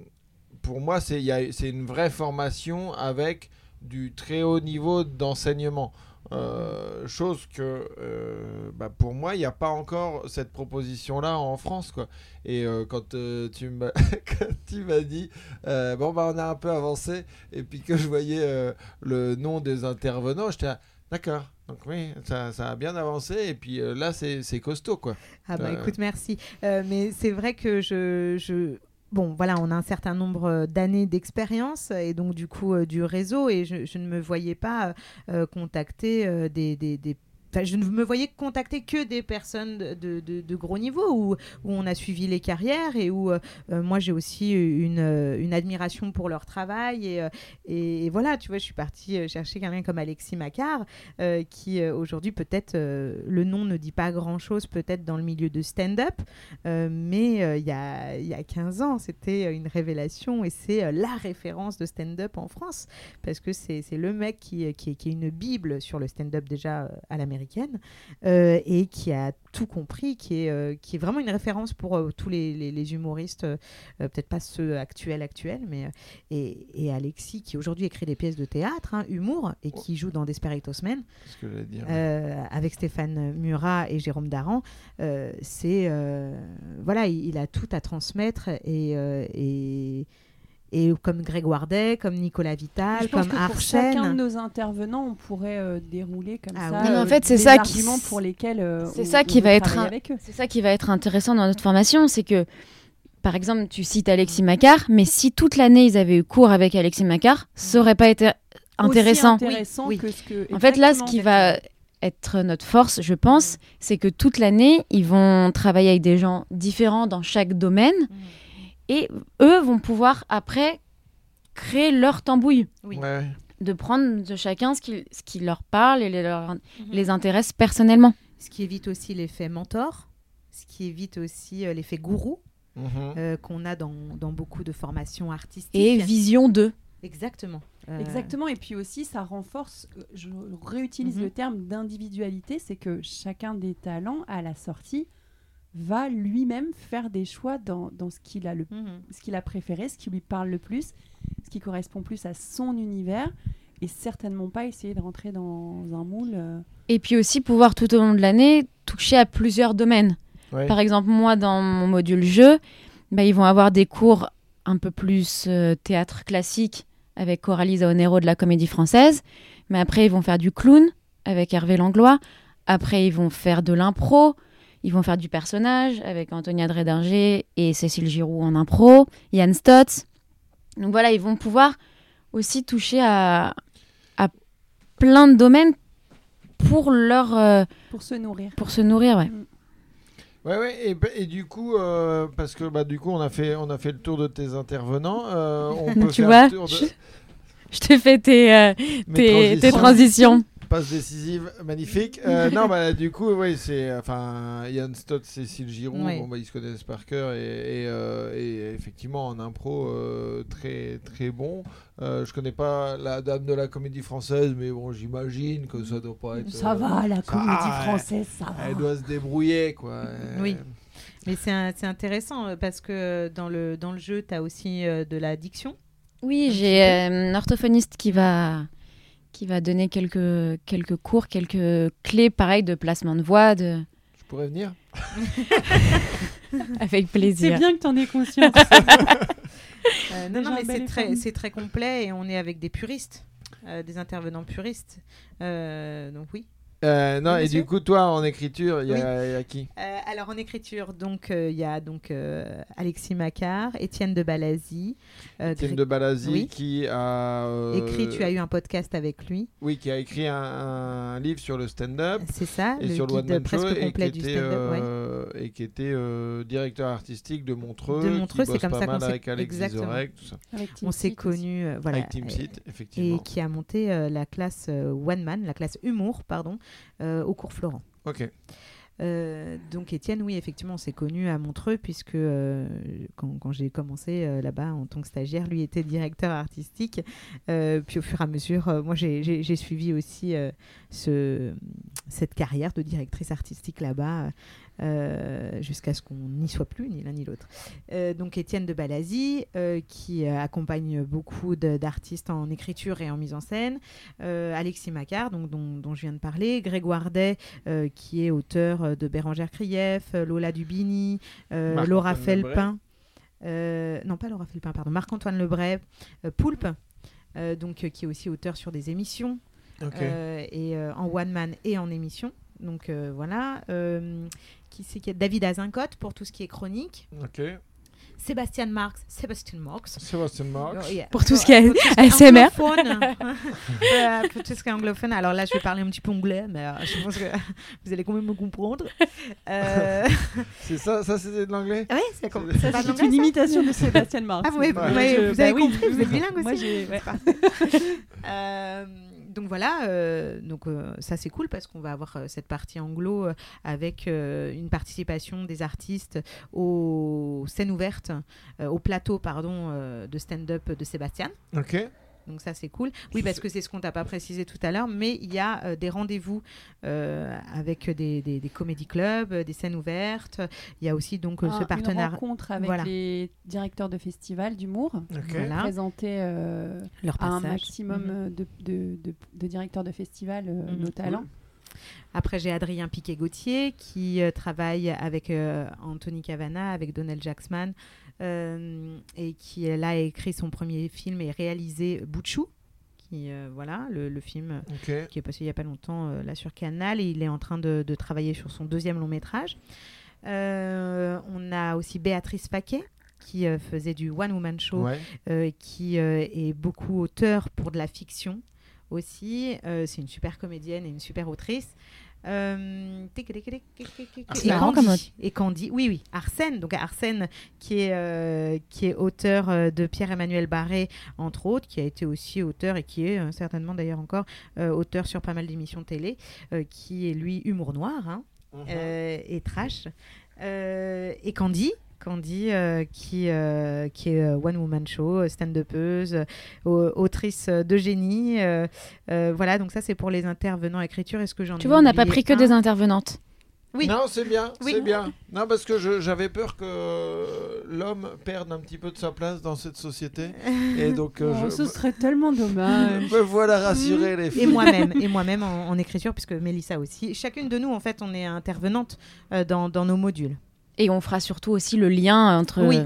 pour moi, c'est une vraie formation avec du très haut niveau d'enseignement. Euh, chose que euh, bah, pour moi il n'y a pas encore cette proposition là en France quoi. Et euh, quand tu m'as [laughs] quand tu m'as dit bon bah on a un peu avancé et puis que je voyais le nom des intervenants j'étais là, d'accord. Donc oui ça, ça a bien avancé et puis là c'est c'est costaud quoi. Ah bah écoute, merci. Mais c'est vrai que je, je... Bon, voilà, on a un certain nombre euh, d'années d'expérience et donc du coup euh, du réseau et je, ne me voyais pas euh, contacter euh, des, je ne me voyais contacter que des personnes de, gros niveau où, on a suivi les carrières et où euh, moi j'ai aussi une, euh, une admiration pour leur travail et, euh, et, voilà tu vois je suis partie chercher quelqu'un comme Alexis Macquart qui aujourd'hui peut-être le nom ne dit pas grand chose peut-être dans le milieu de stand-up mais il y, a, y a 15 ans c'était une révélation et c'est la référence de stand-up en France parce que c'est le mec qui, qui, qui est une bible sur le stand-up déjà à l'américaine euh, et qui a tout compris, qui est, euh, qui est vraiment une référence pour euh, tous les, les- les humoristes, peut-être pas ceux actuels actuels, mais et, et Alexis qui aujourd'hui écrit des pièces de théâtre, hein, humour, et qui joue dans Desperados Men que dire. avec Stéphane Murat et Jérôme Daran, c'est voilà, il, il a tout à transmettre et, et et comme Grégoire Day, comme Nicolas Vital, Je pense comme que pour chacun de nos intervenants, on pourrait euh, dérouler comme Ah ça. oui. Mais en euh, fait, c'est ça qui- pour lesquels euh, C'est on- ça qui va être un-. C'est ça qui va être intéressant dans notre formation, c'est que, par exemple, tu cites Alexis Macquart, mais si toute l'année ils avaient eu cours avec Alexis Macquart, ça aurait pas été intéressant. Aussi intéressant Oui, que ce que. En fait, là, ce qui va fait. être notre force, je pense, c'est que toute l'année, ils vont travailler avec des gens différents dans chaque domaine Mm. Et eux vont pouvoir après créer leur tambouille, Oui. Ouais. de prendre de chacun ce qui, ce qui leur parle et les, leur- Mhm. les intéresse personnellement. Ce qui évite aussi l'effet mentor, ce qui évite aussi euh, l'effet gourou Mhm. euh, qu'on a dans, dans beaucoup de formations artistiques. Et vision d'eux. Exactement. Euh, Exactement, et puis aussi ça renforce, je réutilise Mhm. le terme d'individualité, c'est que chacun des talents à la sortie va lui-même faire des choix dans, dans ce qu'il a le mhm. ce qu'il a préféré, ce qui lui parle le plus, ce qui correspond plus à son univers, et certainement pas essayer de rentrer dans un moule. euh. Et puis aussi pouvoir tout au long de l'année toucher à plusieurs domaines. Ouais. Par exemple, moi, dans mon module jeu, bah, ils vont avoir des cours un peu plus euh, théâtre classique avec Coralie Zaonero de la Comédie Française. Mais après, ils vont faire du clown avec Hervé Langlois. Après, ils vont faire de l'impro. Ils vont faire du personnage avec Antonia Dredinger et Cécile Giroux en impro. Yann Stotz. Donc voilà, ils vont pouvoir aussi toucher à, à plein de domaines pour leur euh, pour se nourrir. pour se nourrir ouais. Ouais, ouais, et, et du coup, euh, parce que bah, du coup, on a fait, on a fait le tour de tes intervenants. euh, on [laughs] peut Tu faire vois, le tour de je- je te fais euh, tes, tes transitions. Passe décisive, magnifique. Euh, [laughs] non, bah, du coup, oui, c'est enfin Yann Stott, Cécile Giroux, Oui. bon, bah, ils se connaissent par cœur et, et, euh, et effectivement en impro euh, très très bon. Euh, je connais pas la dame de la comédie française, mais bon, j'imagine que ça doit pas être. Ça euh, va, la comédie française, ça va. Elle doit se débrouiller, quoi. Oui. Mais c'est intéressant parce que dans le, dans le jeu, tu as aussi de la diction. Oui, j'ai euh, un orthophoniste qui va, qui va donner quelques, quelques cours, quelques clés, pareil, de placement de voix, de... Je pourrais venir. [laughs] avec C'est plaisir. bien que tu en aies conscience. [laughs] Euh, non, non, mais c'est très, c'est très complet et on est avec des puristes, euh, des intervenants puristes. Euh, donc oui. Euh, non, Oui, et du coup, toi, en écriture, il y, a- il y a qui? Euh, alors en écriture, donc euh, il y a donc euh, Alexis Macquart, Étienne de Balazy, euh, Étienne de Balazy Oui. qui a euh, écrit. Tu as eu un podcast avec lui, oui qui a écrit un, un livre sur le stand-up c'est ça, et le sur le guide presque et qui complet du stand-up. ouais. et qui était euh, directeur artistique de Montreux De Montreux, c'est comme ça qu'on s'est- avec Alex tout ça Avec On s'est connus, euh, voilà, avec Team et- Seat et effectivement qui a monté euh, la classe euh, One Man, la classe humour, pardon, au cours Florent. ok Euh, donc Étienne, oui, effectivement, on s'est connu à Montreux puisque euh, quand, quand j'ai commencé euh, là-bas en tant que stagiaire, lui était directeur artistique. Euh, puis au fur et à mesure, euh, moi, j'ai- suivi aussi euh, ce, cette carrière de directrice artistique là-bas euh, jusqu'à ce qu'on n'y soit plus, ni l'un ni l'autre. Euh, donc Étienne de Balazy, euh, qui euh, accompagne beaucoup d'artistes en écriture et en mise en scène. Euh, Alexis Macquart, donc, dont, dont je viens de parler. Grégoire Day, euh, qui est auteur euh, de Bérangère Krief, euh, Lola Dubini, euh, Laura. Felpin. euh, non, pas Laura Felpin, pardon. Marc-Antoine Lebray, euh, Poulpe, euh, donc, euh, qui est aussi auteur sur des émissions, euh, et euh, en one man et en émission. Donc euh, voilà. Euh, qui c'est qui est David Azincote pour tout ce qui est chronique. ok Sébastien Marx, Sébastien Marx. Sébastien Marx. Oh, yeah. Pour tout ce qui est Pour tout ce qui ASMR. anglophone. [laughs] Euh, pour tout ce qui est anglophone. Alors là, je vais parler un petit peu anglais, mais euh, je pense que [laughs] vous allez quand même me comprendre. Euh... [laughs] C'est ça, ça c'était de l'anglais Ouais, c'est comme une imitation de Sébastien Marx. Ah, ouais, Ouais. vous, m'avez- Je- vous bah avez oui. compris, vous êtes bilingue aussi. Moi, j'ai- ouais. Donc voilà, euh, donc euh, ça c'est cool parce qu'on va avoir euh, cette partie anglo avec une participation des artistes aux scènes ouvertes, au plateau pardon de stand-up de Sébastien. Ok. Donc ça c'est cool. Oui parce que c'est ce qu'on t'a pas précisé tout à l'heure, mais il y a euh, des rendez-vous euh, avec des, des, des comédie clubs, des scènes ouvertes. Il y a aussi donc euh, Un- ce partenariat, Une rencontre avec Voilà. les directeurs de festivals d'humour. Ok. Voilà. Présenter euh, leur à un maximum Mhm. de, de, de- de directeurs de festivals euh, Mhm. nos talents. Après, j'ai Adrien Piquet-Gauthier qui euh, travaille avec euh, Anthony Cavana, avec Donald Jacksman, euh, et qui euh, là a écrit son premier film et réalisé Bouchou, qui euh, voilà le, le film Ok. qui est passé il n'y a pas longtemps euh, là sur Canal, et il est en train de, de travailler sur son deuxième long métrage. Euh, on a aussi Béatrice Paquet qui euh, faisait du one woman show Ouais. euh, qui euh, est beaucoup auteur pour de la fiction aussi. Euh, c'est une super comédienne et une super autrice. Euh, et, Candy, et Candy, oui, oui, Arsène, donc Arsène qui est, euh, qui est auteur euh, de Pierre-Emmanuel Barré, entre autres, qui a été aussi auteur et qui est euh, certainement d'ailleurs encore euh, auteur sur pas mal d'émissions télé, euh, qui est lui humour noir hein, Mhm. euh, et trash. Euh, et Candy, Candy euh, qui, euh, qui est euh, One Woman Show, stand-upeuse, euh, au- autrice de génie. euh, euh, voilà, donc ça c'est pour les intervenants écriture. Est-ce que j'en Tu vois, on n'a pas pris que des intervenantes. Oui. Non, c'est bien, Oui. c'est bien. Non, parce que j'avais peur que l'homme perde un petit peu de sa place dans cette société. Et [laughs] donc, Oh, je ce serait tellement dommage. [laughs] me voilà rassuré, les Et filles. moi-même, et [laughs] moi-même en, en écriture, puisque Mélissa aussi. Chacune de nous, en fait, on est intervenante euh, dans, dans nos modules. Et on fera surtout aussi le lien entre. Oui.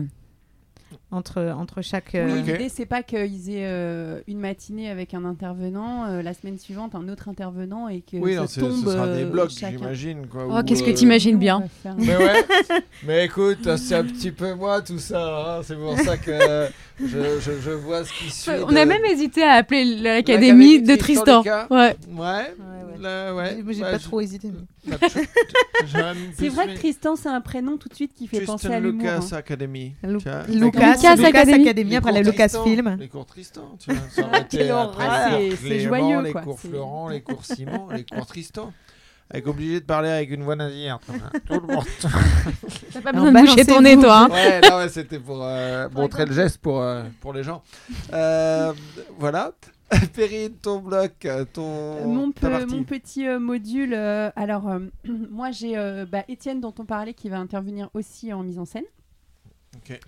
Entre, entre chaque. Oui, euh, l'idée c'est pas qu'ils aient euh, une matinée avec un intervenant, euh, la semaine suivante un autre intervenant et que Oui, ça non, tombe ce sera des euh, blocs, chacun. j'imagine. quoi, Oh, où, qu'est-ce que euh, t'imagines bien Mais ouais, [laughs] mais écoute, c'est un petit peu moi tout ça. hein. C'est pour ça que je, je, je vois ce qui suit. On a même hésité à appeler L'Académie l'académie de. Tristan Ouais. Ouais, ouais. Là, ouais. Moi, j'ai Bah, pas trop hésité. mais- [laughs] bah, C'est vrai que Tristan c'est un prénom tout de suite qui fait penser à l'humour. Lucas hein. Academy. Lu-. Lucas, Lucas Lucas Academy. Academy, après cours Lucas Film. Les cours Tristan, tu vois. [laughs] Cours C'est- joyeux, les cours Florent, les cours [laughs] Simon, les cours Tristan. Avec obligé de parler avec une voix nasillarde. Tout le monde. T'as pas besoin de boucher ton nez, toi. hein. Ouais, ouais, c'était pour euh, montrer le geste pour, euh, pour les gens. Euh, voilà. [laughs] Perrine, ton bloc, euh, ton. Mon, pe- petit euh, module, euh, alors euh, [clears throat] moi j'ai euh, bah, Étienne dont on parlait qui va intervenir aussi en mise en scène. Ok.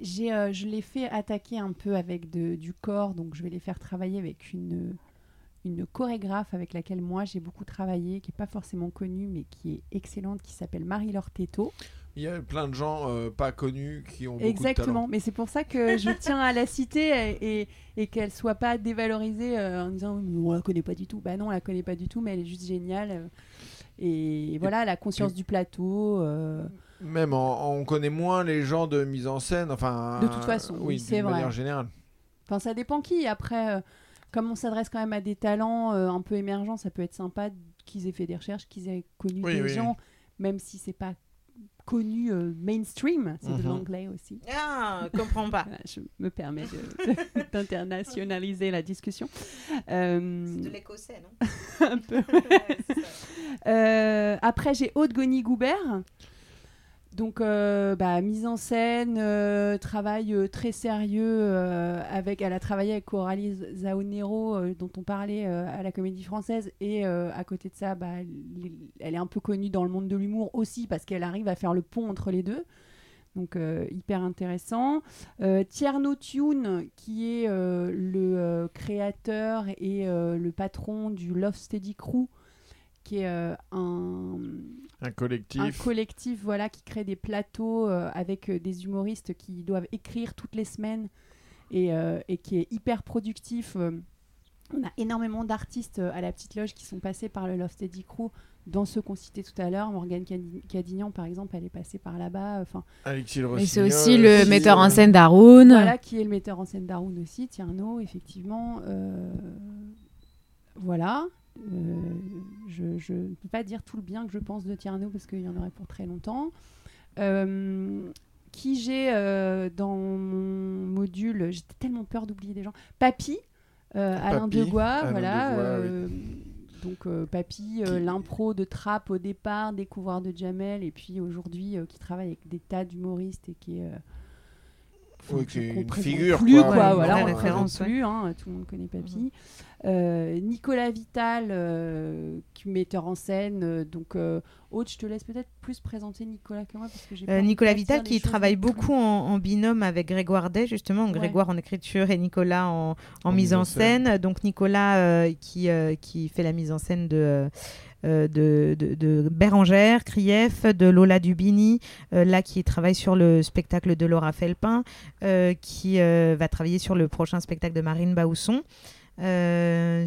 J'ai, euh, je l'ai fait attaquer un peu avec de- du corps, donc je vais les faire travailler avec une, une chorégraphe avec laquelle moi j'ai beaucoup travaillé, qui n'est pas forcément connue mais qui est excellente, qui s'appelle Marie-Laure Teto. Il y a plein de gens euh, pas connus qui ont beaucoup de Exactement, mais c'est pour ça que je tiens à la citer et, et, et qu'elle soit pas dévalorisée euh, en disant on la connaît pas du tout. Bah non, on la connaît pas du tout, mais elle est juste géniale. euh, Et voilà, la conscience du plateau. euh, Même en- on connaît moins les gens de mise en scène. Enfin, De toute façon, oui, c'est vrai. manière générale. Enfin, ça dépend qui. Après, comme on s'adresse quand même à des talents un peu émergents, ça peut être sympa qu'ils aient fait des recherches, qu'ils aient connu Oui, des oui. gens, même si c'est pas connu euh, mainstream. C'est de Mhm. l'anglais aussi. Ah, je comprends pas. Voilà, [laughs] je me permets de- de- [laughs] d'internationaliser la discussion. Euh, l'écossais, non? [laughs] Un peu. Euh, après, j'ai Aude Goni-Goubert. Donc, euh, bah, mise en scène, euh, travail euh, très sérieux. avec, elle a travaillé avec Coralie Zaonero, dont on parlait à la Comédie Française. Et à côté de ça, bah, elle, est un peu connue dans le monde de l'humour aussi, parce qu'elle arrive à faire le pont entre les deux. Donc, hyper intéressant. Tierno Tune, qui est le créateur et le patron du Love Steady Crew, qui est euh, un, Un collectif. un collectif voilà, qui crée des plateaux euh, avec euh, des humoristes qui doivent écrire toutes les semaines et, euh, et qui est hyper productif. on a énormément d'artistes euh, à la petite loge qui sont passés par le Love Steady Crew dans ceux qu'on citait tout à l'heure. Morgane Cadi- Cadignan, par exemple, elle est passée par là-bas. Enfin, Alexis Et c'est aussi le aussi, metteur en scène d'Haroun. voilà qui est le metteur en scène d'Arun aussi, Tierno, effectivement. euh, voilà. Euh, je ne peux pas dire tout le bien que je pense de Tierno parce qu'il y en aurait pour très longtemps. Euh, qui j'ai euh, dans mon module, j'étais tellement peur d'oublier des gens. Papy, Alain Degois, voilà. Donc Papy, l'impro de Trappe au départ, découvert de Jamel, et puis aujourd'hui qui travaille avec des tas d'humoristes et qui est Oui, qu'on une présente figure, plus, quoi. quoi, voilà, vraie on ne référence, présente plus, hein, tout le monde connaît Papy. Euh, Nicolas Vital, euh, qui metteur en scène, euh, donc euh, Aude, je te laisse peut-être plus présenter Nicolas que moi parce que Euh, Nicolas Vital qui travaille beaucoup en, en binôme avec Grégoire Day justement, Ouais. Grégoire en écriture et Nicolas en, en En mise en scène. Donc Nicolas euh, qui, euh, qui fait la mise en scène de, euh, de, de, de Bérangère, Krief, de Lola Dubini, euh, là qui travaille sur le spectacle de Laura Felpin, euh, qui euh, va travailler sur le prochain spectacle de Marine Bausson. Euh,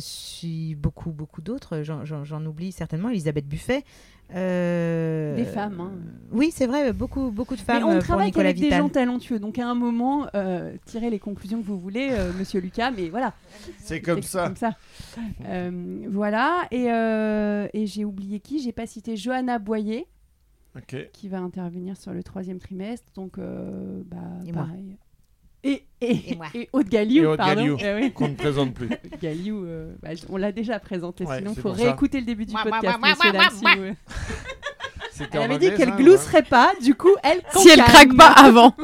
beaucoup beaucoup d'autres, j'en oublie certainement, Elisabeth Buffet. Euh, Des femmes, hein. Oui, c'est vrai, beaucoup, beaucoup de Mais femmes on pour travaille Nicolas qu'avec des gens talentueux, donc à un moment, euh, tirez les conclusions que vous voulez, euh, Monsieur Lucas, mais voilà. C'est comme ça. Comme ça. Euh, voilà, et, euh, et j'ai oublié qui J'ai pas cité Johanna Boyer, qui va intervenir sur le troisième trimestre, donc euh, bah, Et moi. Et, et, Et moi. et Aude Galliou, Et Aude pardon. Galliou. Eh oui. Qu'on ne présente plus. [laughs] Galliou, euh, bah, on l'a déjà présenté, Ouais, sinon il faut ça. réécouter le début du Mouah, podcast. messieurs, [laughs] C'était Elle avait dit qu'elle glousserait pas, du coup, elle [laughs] Si elle craque pas avant.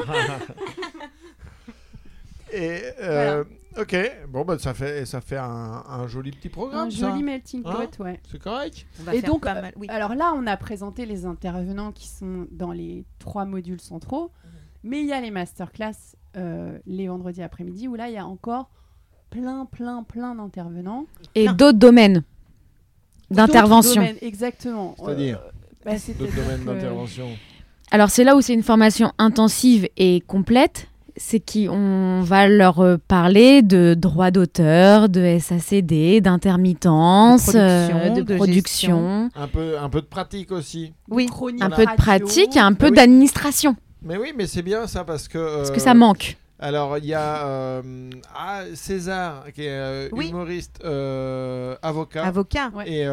Et euh, ok, bon bah ça fait ça fait un, un joli petit programme. Un ça. joli melting Hein pot, ouais. C'est correct. On va Et donc, pas mal. Oui. Alors là, on a présenté les intervenants qui sont dans les trois modules centraux, mais il y a les masterclass euh, les vendredis après-midi où là, il y a encore plein, plein, plein d'intervenants. Et d'autres domaines d'intervention. Exactement. C'est-à-dire Euh, bah, D'autres domaines d'intervention. Alors c'est là où c'est une formation intensive et complète. C'est qu'on va leur euh, parler de droits d'auteur, de SACD, d'intermittence, De production, euh, de de production, Un peu un peu de pratique aussi. Oui. chronique un peu de pratique et un peu Ah oui. d'administration. Mais oui, mais c'est bien ça parce que. Parce que ça manque. Alors il y a euh, ah, César qui est euh, Oui. humoriste, euh, avocat. Avocat. Ouais. Et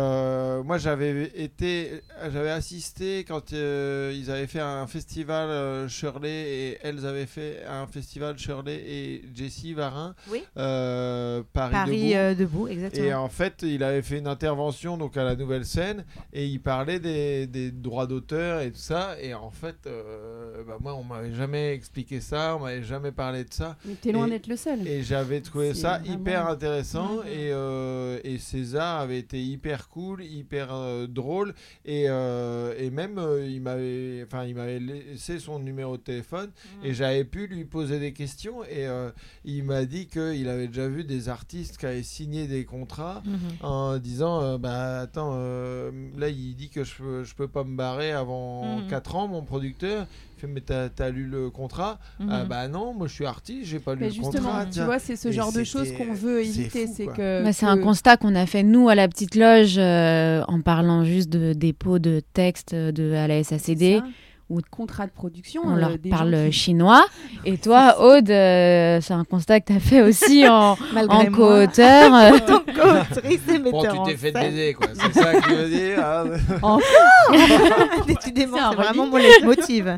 moi j'avais été, j'avais assisté quand ils avaient fait un festival Shirley et elles avaient fait un festival Shirley et Jessie Varin, Oui. Paris, Paris debout. debout, exactement. Et en fait, il avait fait une intervention donc à la nouvelle scène et il parlait des, des droits d'auteur et tout ça. Et en fait, bah, moi, on m'avait jamais expliqué ça, on m'avait jamais parlé de ça. Mais t'es loin d'être le seul. Et j'avais trouvé ça vraiment- hyper intéressant et, euh, et César avait été hyper cool, hyper euh, drôle et, euh, et même il m'avait enfin il m'avait laissé son numéro de téléphone Mhm. et j'avais pu lui poser des questions et il m'a dit qu'il avait déjà vu des artistes qui avaient signé des contrats Mhm. en disant bah attends là il dit que je peux, je peux pas me barrer avant Mhm. 4 ans mon producteur il fait mais t'as as lu le contrat Mhm. ah bah non moi je suis artiste j'ai pas lu Mais le justement, contrat tu tiens. vois, c'est ce Et genre de choses qu'on veut éviter. C'est que. Bah, c'est un constat qu'on a fait nous à la petite loge euh, en parlant juste de dépôt de texte de, à la SACD. Ou- contrat de production. On euh, leur des parle gens chinois. Et toi, [laughs] Aude, euh, c'est un constat que tu as fait aussi [laughs] en, en co-auteur. [laughs] euh, Donc, co-autrice et Bon, tu en t'es fait baiser, quoi. C'est ça que je veux dire. hein. Décidément, C'est vraiment mon leitmotiv.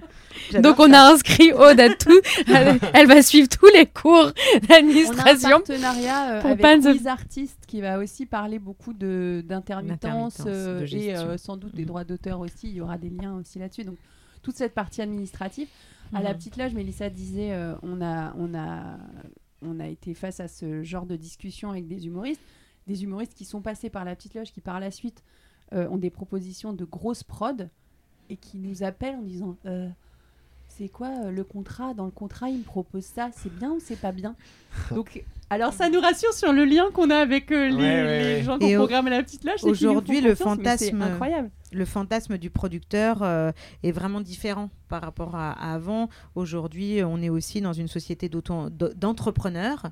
J'adore Donc on ça. a inscrit Aude à tout. Elle, elle va suivre tous les cours On a un d'administration. partenariat euh, pour avec Pans of- Louise Artiste qui va aussi parler beaucoup de d'intermittence D'intermittence, euh, de et euh, sans doute des Mhm. droits d'auteur aussi. Il y aura des liens aussi là-dessus. Donc toute cette partie administrative. À la Mhm. petite loge, Mélissa disait, euh, on a on a on a été face à ce genre de discussion avec des humoristes, des humoristes qui sont passés par la petite loge, qui par la suite euh, ont des propositions de grosses prod et qui nous appellent en disant. C'est quoi euh, le contrat? Dans le contrat, il me propose ça. C'est bien ou c'est pas bien? [laughs] Donc, Alors ça nous rassure sur le lien qu'on a avec euh, les, Ouais, ouais, les ouais. gens qui au- programment la petite nous aujourd'hui, le fantasme- incroyable. le fantasme du producteur euh, est vraiment différent par rapport à, à avant. Aujourd'hui, on est aussi dans une société d'entrepreneurs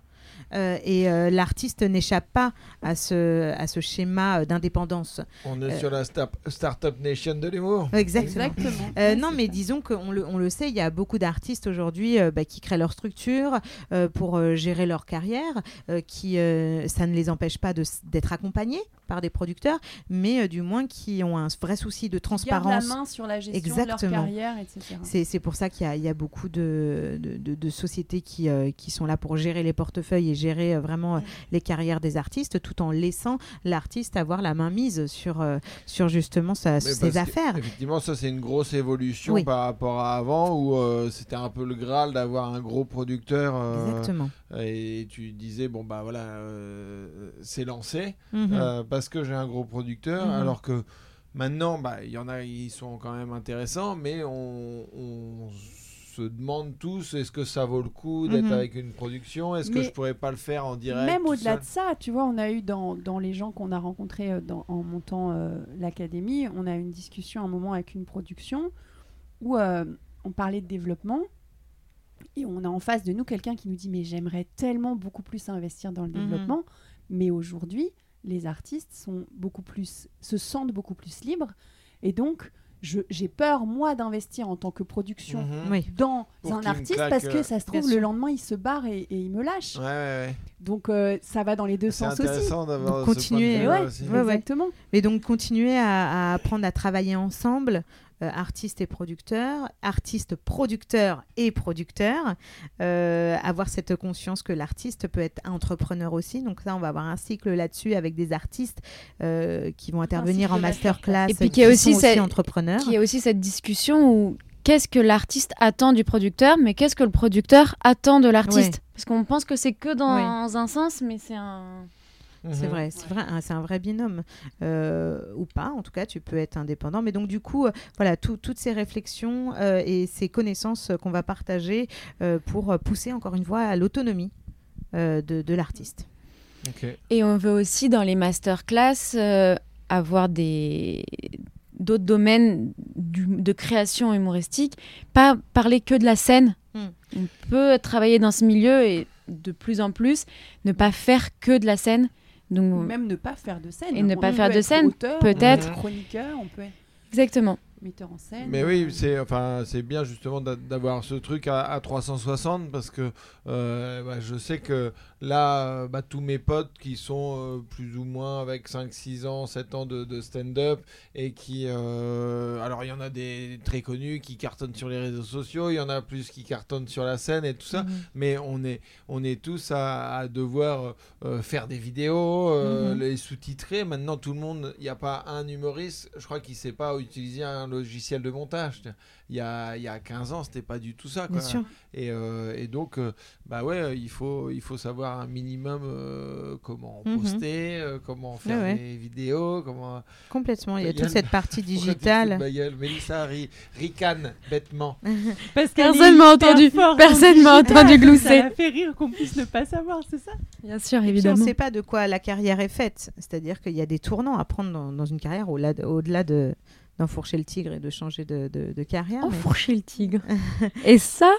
euh, et euh, l'artiste n'échappe pas à ce, à ce schéma euh, d'indépendance. On est Euh, sur la sta- Startup Nation de l'humour. Exactement. Exactement. Euh, Ouais, non, mais ça. disons qu'on le, on le sait, il y a beaucoup d'artistes aujourd'hui euh, bah, qui créent leur structure euh, pour euh, gérer leur carrière, euh, qui euh, ça ne les empêche pas d'être accompagnés par des producteurs, mais euh, du moins qui ont un vrai souci de Ils transparence. la main sur la gestion Exactement. de leur carrière, etc. C'est pour ça qu'il y, y a beaucoup de, de- de- de sociétés qui, euh, qui sont là pour gérer les portefeuilles et gérer euh, vraiment euh, les carrières des artistes, tout en laissant l'artiste avoir la main mise sur, euh, sur justement sa- ses que, affaires. Effectivement, ça c'est une grosse évolution Oui. par rapport à avant où euh, c'était un peu le Graal d'avoir un gros producteur. euh, Exactement. et tu disais, bon bah voilà, euh, c'est lancé Mhm. parce que j'ai un gros producteur. Mhm. Alors que maintenant, bah, il y en a, ils sont quand même intéressants, mais on, on se demande tous est-ce que ça vaut le coup d'être Mhm. avec une production? Est-ce que je pourrais pas le faire en direct Même au-delà de ça, tu vois, on a eu dans, dans les gens qu'on a rencontrés euh, dans- en montant euh, l'académie, on a eu une discussion à un moment avec une production où euh, on parlait de développement et on a en face de nous quelqu'un qui nous dit mais j'aimerais tellement beaucoup plus investir dans le Mhm. développement, mais aujourd'hui les artistes sont beaucoup plus se sentent beaucoup plus libres et donc j'ai peur moi d'investir en tant que production Mhm. Oui. dans Pour un artiste claque, parce que euh, ça se trouve le lendemain il se barre et, et il me lâche. Ouais, ouais, ouais. Donc euh, ça va dans les deux sens aussi. Donc, ce continuer, point de aussi. Ouais, ouais. Exactement. Et donc continuer à, à apprendre à travailler ensemble, euh, artistes et producteurs, artistes producteurs et producteurs, euh, avoir cette conscience que l'artiste peut être entrepreneur aussi. Donc ça, on va avoir un cycle là-dessus avec des artistes euh, qui vont intervenir en masterclass, Et puis qui qu'il y a aussi sont cette- entrepreneurs. Qu'il y a aussi cette discussion où qu'est-ce que l'artiste attend du producteur, mais qu'est-ce que le producteur attend de l'artiste? Ouais. Parce qu'on pense que c'est que dans un sens, mais c'est un. C'est Mhm. vrai, c'est vrai, c'est un vrai binôme Euh, ou pas. En tout cas, tu peux être indépendant. Mais donc du coup, euh, voilà, tout- toutes ces réflexions euh, et ces connaissances qu'on va partager euh, pour pousser encore une fois à l'autonomie euh, de, de l'artiste. Et on veut aussi dans les masterclass euh, avoir des d'autres domaines du- de création humoristique, pas parler que de la scène. Mm. On peut travailler dans ce milieu et de plus en plus ne pas faire que de la scène. Donc même ne pas faire de scène. Et ne On pas faire de scène, peut-être. on peut être chroniqueur, on peut être exactement. metteur en scène. Mais oui, c'est enfin c'est bien justement d'a- d'avoir ce truc à, à 360 parce que euh, bah, je sais que là euh, bah, tous mes potes qui sont euh, plus ou moins avec 5 6 ans, 7 ans de, de stand-up et qui euh, alors il y en a des très connus qui cartonnent sur les réseaux sociaux, il y en a plus qui cartonnent sur la scène et tout ça, Mhm. mais on est on est tous à, à devoir euh, faire des vidéos, Mhm. les sous-titrer. Maintenant tout le monde, il n'y a pas un humoriste, je crois qu'il sait pas utiliser un logiciel de montage. Il y a, il y a 15 ans, c'était pas du tout ça. Quoi. Bien sûr. Et, euh, et donc, euh, bah ouais, il faut, il faut savoir un minimum euh, comment Mhm. poster, euh, comment faire Ouais, ouais. des vidéos, comment. Complètement. Il y a a toute cette partie [laughs] digitale. gueule Mélissa ri- ricane bêtement. [laughs] Parce Personne m'a entendu, personne m'a entendu glousser. Ça fait rire qu'on puisse ne pas savoir, c'est ça? Bien sûr, Et puis, on évidemment. ne sait pas de quoi la carrière est faite. C'est-à-dire qu'il y a des tournants à prendre dans, dans une carrière au-delà de, au-delà de d'enfourcher le tigre et de changer de, de- de carrière. mais- Enfourcher le tigre. [laughs] Et ça,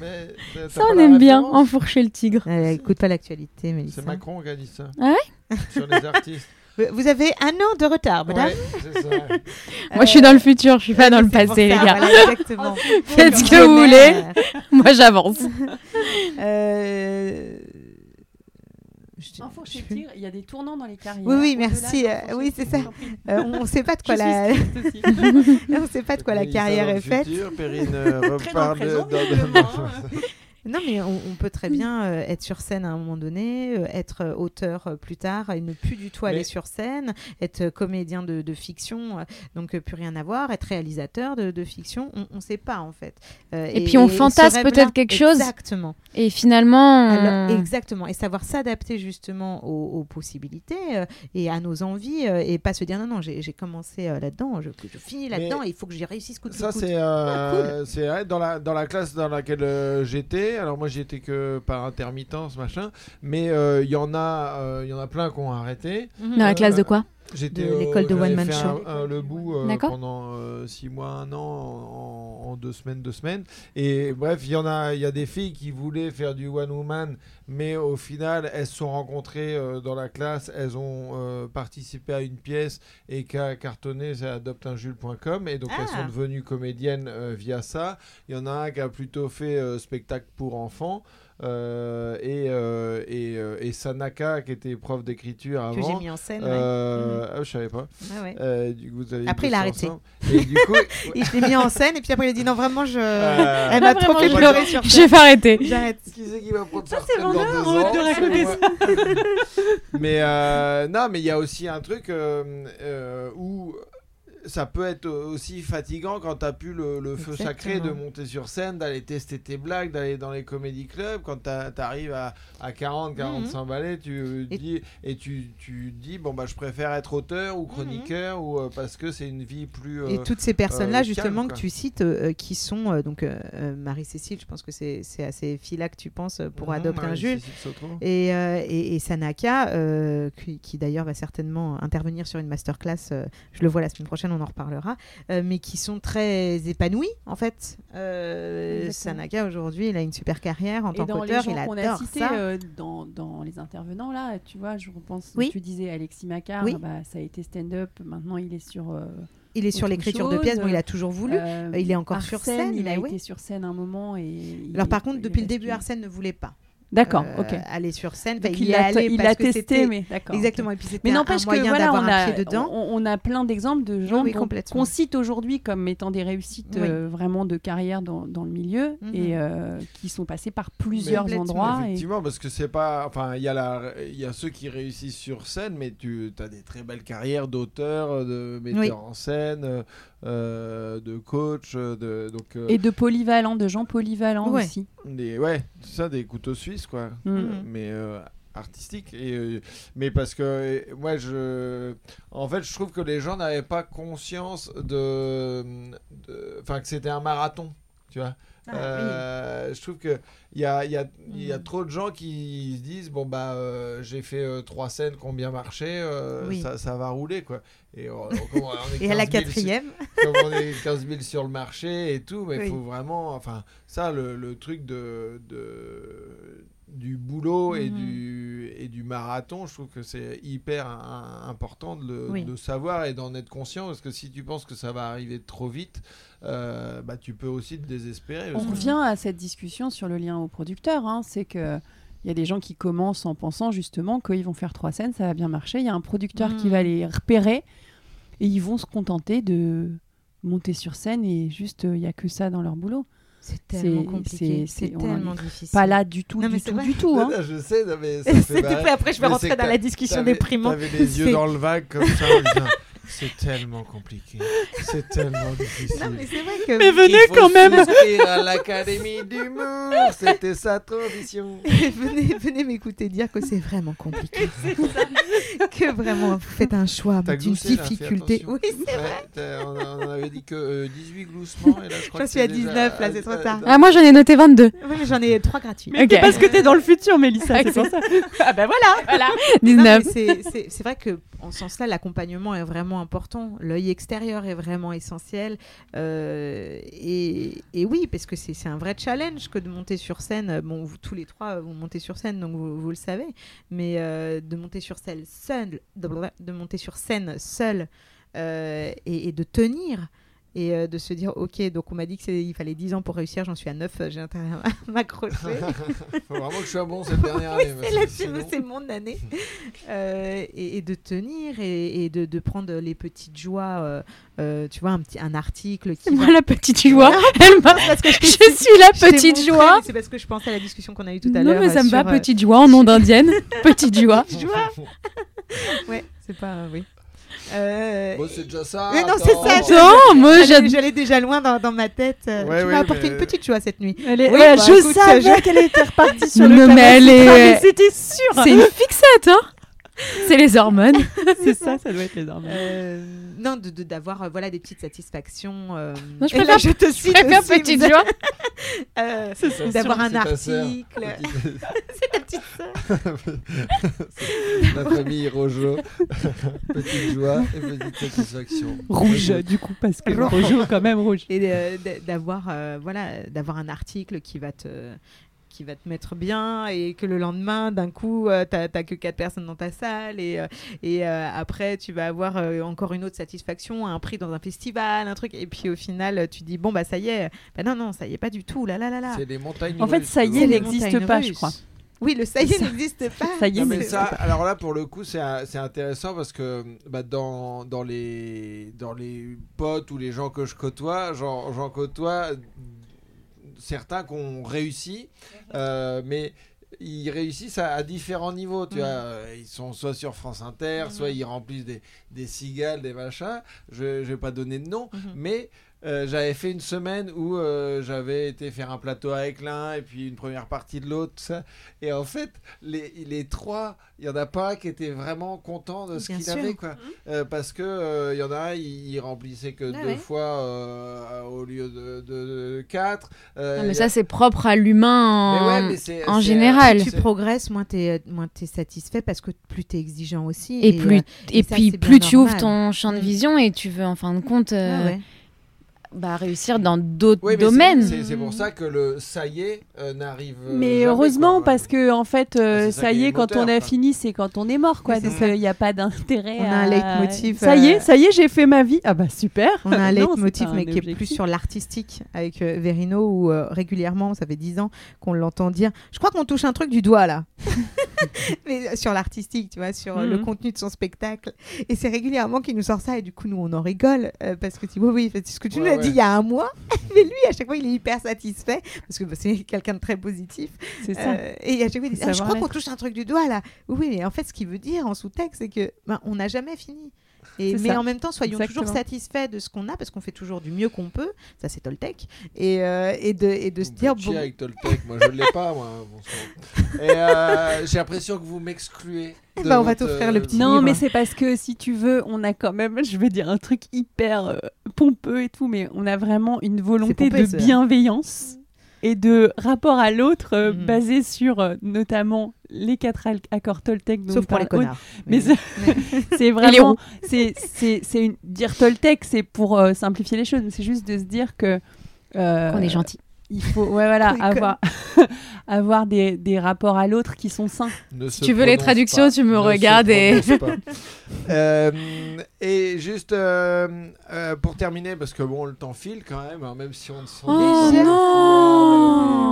Mais ça on aime bien, enfourcher le tigre. Elle écoute pas l'actualité, Mélissa. C'est Macron qui a dit ça. Ah Sur les artistes. [laughs] Vous avez un an de retard, madame. Ouais, c'est ça. Moi, je suis dans le futur, je suis pas dans le Euh, passé, les gars. voilà, exactement. [laughs] Faites ce que vous voulez. Moi, j'avance. Euh, je- Info je chez sais plus. Tigre, il y a des tournants dans les carrières. Oui, oui, merci, euh, oui, c'est ça. Euh, on ne [laughs] sait pas de quoi la, [laughs] on sait pas de quoi la carrière est faite. euh, Très dans le reparle [laughs] Non, mais on, on peut très bien euh, être sur scène à un moment donné, euh, être euh, auteur euh, plus tard et ne plus du tout aller Mais- sur scène, être comédien de, de fiction, euh, donc euh, plus rien à voir, être réalisateur de, de fiction, on ne sait pas en fait. Euh, Et puis on ce fantasme peut-être quelque chose. Exactement. Et finalement, Alors, exactement. Et savoir s'adapter justement aux, aux possibilités euh, et à nos envies euh, et pas se dire non, non, j'ai j'ai commencé euh, là-dedans, je, je finis là-dedans, il faut que j'y réussisse coûte que Ça, coûte. c'est Ah, dans, la, dans la classe dans laquelle euh, j'étais, arrêté. Alors moi, j'y étais que par intermittence, machin. Mais euh, il y en a, euh, il y en a plein qui ont arrêté. Dans la classe de quoi? J'étais De au- l'école de One Man fait Show. un- un- le bout euh, pendant euh, six mois, un an, en, en deux semaines, deux semaines. Et bref, il y en a, il y a des filles qui voulaient faire du one woman, mais au final, elles se sont rencontrées euh, dans la classe, elles ont euh, participé à une pièce et qu'a cartonné, c'est adoptunjules.com, et donc elles Ah. sont devenues comédiennes euh, via ça. Il y en a un qui a plutôt fait euh, spectacle pour enfants. Euh, et, euh, et, euh, et Sanaka qui était prof d'écriture Que j'ai avant mis en scène. ouais. euh, ah, je savais pas. Ouais. Euh, du coup, vous avez Après, il a arrêté. Et du coup, Et je l'ai mis en scène et puis après il a dit non vraiment je Euh, elle m'a trop fait pleurer sur Je vais pas arrêter. J'arrête. qui c'est qui va prendre sa c'est ans de raconter moi. [laughs] Mais euh, non, mais il y a aussi un truc euh, euh, où ça peut être aussi fatigant quand t'as plus le, le feu sacré de monter sur scène, d'aller tester tes blagues, d'aller dans les comédie clubs. Quand t'arrives à, à 40, 45 ballets, tu Et- dis et tu, tu dis bon bah je préfère être auteur ou chroniqueur ou euh, parce que c'est une vie plus euh, Et toutes ces personnes-là, euh, justement, calme, que tu cites, euh, qui sont donc Marie-Cécile, je pense que c'est à ces filles-là que tu penses pour Mhm, adopter un Jules. Et, et, et Sanaka, qui, qui d'ailleurs va certainement intervenir sur une masterclass, je le vois la semaine prochaine, on en reparlera, euh, mais qui sont très épanouis en fait. Euh. Sanaka aujourd'hui, il a une super carrière en Et tant qu'auteur, il qu'on a adore cités ça. euh, dans, dans les intervenants, là, tu vois, je repense, Oui. tu disais Alexis Macquart, Oui. bah, ça a été stand-up, maintenant il est sur... il est sur l'écriture de pièces, bon, il a toujours voulu. euh, il est encore sur scène, il a été sur scène un moment et... Alors par contre, depuis le début, Arsène ne voulait pas D'accord, euh, ok. aller sur scène. Donc, il, il l'a allé il parce que testé, mais d'accord. Exactement, et puis c'était un- un moyen voilà, d'avoir on un a, pied dedans. on, on a plein d'exemples de gens oui, qu'on cite aujourd'hui comme étant des réussites Oui. euh, vraiment de carrière dans, dans le milieu Mhm. et euh, qui sont passés par plusieurs endroits. Et... Effectivement, parce que c'est pas. Enfin, il y, a la- il y a ceux qui réussissent sur scène, mais tu as des très belles carrières d'auteur, de metteur Oui. en scène, euh, de coach. De, donc, euh, Et de polyvalents, de gens polyvalents Ouais. aussi. des, ouais, c'est ça, des couteaux suisses, quoi. Mm. Mhm. mais euh, artistique et euh, mais parce que euh, moi je en fait je trouve que les gens n'avaient pas conscience de de- enfin que c'était un marathon tu vois Ah, Euh, je trouve que il y a, il y, a, y a Mm. trop de gens qui se disent bon bah euh, j'ai fait euh, trois scènes qui ont bien marché Oui. ça, ça va rouler quoi et, on- on- [laughs] on est Et à la 15 000 sur- quatrième, [laughs] comme on est 15 000 sur le marché et tout, mais il Oui. faut vraiment, enfin, ça, le, le truc de, de- du boulot et, Mhm. du, et du marathon, je trouve que c'est hyper un- important de le Oui. de savoir et d'en être conscient, parce que si tu penses que ça va arriver trop vite, euh, bah, tu peux aussi te désespérer. On que- revient à cette discussion sur le lien au producteur. hein. C'est que il y a des gens qui commencent en pensant justement qu'ils vont faire trois scènes, ça va bien marcher. Il y a un producteur qui va les repérer et ils vont se contenter de monter sur scène et juste euh, il y a que ça dans leur boulot. C'est tellement compliqué, c'est- tellement difficile. Pas là du tout, Non, mais du c'est tout, du tout. Hein. non, je sais, mais [laughs] ça fait après je vais Mais rentrer dans la discussion déprimante. T'avais les yeux C'est- dans le vague comme ça c'est tellement compliqué, c'est tellement [laughs] difficile. Non, mais c'est vrai que. Mais venez quand même. à l'Académie d'humour, c'était sa tradition. [laughs] venez, venez m'écouter dire que c'est vraiment compliqué. [laughs] que vraiment, vous faites un choix d'une là, difficulté. Oui, c'est Ouais, vrai. t'as- on, a- on avait dit que euh, 18 gloussements et là je crois J'en que suis à c'est déjà- 19, là, c'est trop tard. Ah, moi j'en ai noté 22. Oui, mais j'en ai trois gratuits. Mais Ok. Parce que t'es dans le futur, Mélissa, c'est pour ça. ah ben voilà, voilà. Non, 19. mais c'est- c'est c'est vrai que en ce sens-là, l'accompagnement est vraiment important. L'œil extérieur est vraiment essentiel. Euh, et, et oui, parce que c'est un vrai challenge que de monter sur scène. Bon, vous, tous les trois, vous montez sur scène, donc vous, vous le savez. Mais euh, de monter sur scène seul, de, monter sur scène seul euh, et de tenir. Et euh, de se dire, ok, donc on m'a dit qu'il fallait 10 ans pour réussir, j'en suis à 9, j'ai intérêt à [laughs] m'accrocher. [laughs] Faut vraiment que je sois bon cette [laughs] dernière année. parce C'est mon année. Euh, et, et de tenir et, et de, de prendre les petites joies. euh, euh, tu vois, un, petit, un article qui. C'est moi va- la petite joie. Elle m'a- Parce que je suis la petite montré, joie. C'est parce que je pensais à la discussion qu'on a eue tout à Non l'heure. mais ça me va, petite joie en nom d'indienne. petite joie. Tu vois Ouais, c'est pas. oui. Euh, Bon, c'est déjà ça. mais non, c'est ça. moi j'allais- déjà loin dans, dans ma tête. euh, Ouais, tu m'as apporté mais- une petite joie cette nuit. Elle est- Oui, ouais, bah, je écoute, savais je- [laughs] qu'elle était repartie sur Non, le mais elle Kama Sutra, est- mais c'était sûr. C'est une fixette, hein [laughs] C'est les hormones. [laughs] c'est ça, ça doit être les hormones. Euh, non, de- de- d'avoir euh, voilà des petites satisfactions. euh, Non, je et là, préfère- je te Je cite préfère aussi, petite joie. euh, [laughs] C'est d'avoir un article. C'est ta petite sœur. La famille Rojo. Petite joie et petite satisfaction. Rouge, du coup, parce que Rouge. rouge, quand même rouge. Et euh, d'avoir euh, voilà d'avoir un article qui va te qui va te mettre bien et que le lendemain d'un coup euh, t'as t'as que quatre personnes dans ta salle et, euh, et euh, après tu vas avoir euh, encore une autre satisfaction un prix dans un festival un truc. Et puis au final tu dis bon bah ça y est. Bah non non ça y est pas du tout. Là là là là. C'est les montagnes En fait, ça y est, n'existe pas, je crois. oui le ça y est n'existe pas. [laughs] ça y est, Non, mais ça, alors là, pour le coup, c'est intéressant parce que bah, dans, dans, les, dans les potes ou les gens que je côtoie, j'en j'en côtoie certains qui ont réussi, euh, mais ils réussissent à, à différents niveaux. Tu Mhm. vois, Euh, ils sont soit sur France Inter, soit ils remplissent des, des cigales, des machins. Je ne vais pas donner de nom, Mhm. mais euh, j'avais fait une semaine où euh, j'avais été faire un plateau avec l'un et puis une première partie de l'autre, ça. Et en fait, les, les trois, il y en a pas qui était vraiment content de ce qu'il avait, quoi. Euh, parce que euh, il y en a un, il, il remplissait que Ah deux ouais. fois euh, au lieu de, de- de quatre. Euh, Non, mais ça, a- c'est propre à l'humain Mais en, ouais, mais c'est- en c'est- général. tu c'est- progresses moins t'es moins t'es satisfait parce que plus t'es exigeant aussi Et, plus, euh, et, et ça, puis plus tu ouvres ton champ de Mm. vision et tu veux en fin de compte euh, ah ouais. Bah, réussir dans d'autres Oui, mais c'est- domaines. C'est pour ça que le ça y est euh, n'arrive. euh, Mais jamais, heureusement, quoi. parce que en fait, euh, ça y est quand moteur, on a fini, c'est quand on est mort, quoi. Donc il n'y a pas d'intérêt. On a à- un leitmotiv, Ça y euh, est, ça y est, j'ai fait ma vie. Ah bah super. On a un [laughs] leitmotiv, mais qui est plus sur l'artistique avec euh, Verino, où euh, régulièrement, ça fait 10 ans qu'on l'entend dire Je crois qu'on touche un truc du doigt là. [laughs] mais euh, sur l'artistique, tu vois, sur euh, le Mhm. contenu de son spectacle. Et c'est régulièrement qu'il nous sort ça, et du coup, nous, on en rigole, euh, parce que tu oui, oui, c'est ce que tu Ouais, nous as ouais. Dit il y a un mois. [laughs] mais lui, à chaque fois, il est hyper satisfait, parce que bah, c'est quelqu'un de très positif. C'est ça. Euh, et à chaque fois, il dit Ah, Je crois qu'on touche un truc du doigt là. Oui, mais en fait, ce qu'il veut dire en sous-texte, c'est que on n'a jamais fini. Et, mais ça. en même temps, soyons toujours Exactement. satisfaits de ce qu'on a parce qu'on fait toujours du mieux qu'on peut. Ça, c'est Toltec. Et, euh, et, de, et de se dire bon, avec Toltec, moi je ne l'ai pas, moi. bon. Et euh, [laughs] j'ai l'impression que vous m'excluez. Ben, on va t'offrir le petit Non, livre. mais c'est parce que si tu veux, on a quand même, je veux dire, un truc hyper euh, pompeux et tout, mais on a vraiment une volonté pompeux, de ça. bienveillance et de rapport à l'autre euh, Mhm. basé sur euh, notamment les quatre accords Toltec. sauf pour les connards. [laughs] Mais Mais- c'est- [laughs] vraiment, c'est c'est c'est une dire Toltec, c'est pour euh, simplifier les choses, mais c'est juste de se dire que euh, Qu'on est gentil. Il faut, ouais, voilà, [laughs] avoir [laughs] avoir des, des rapports à l'autre qui sont sains. Si tu veux les traductions, pas. tu me Ne regardes et-. [laughs] Euh, et juste euh, euh, pour terminer, parce que bon, le temps file quand même, hein, même si on ne s'en Oh non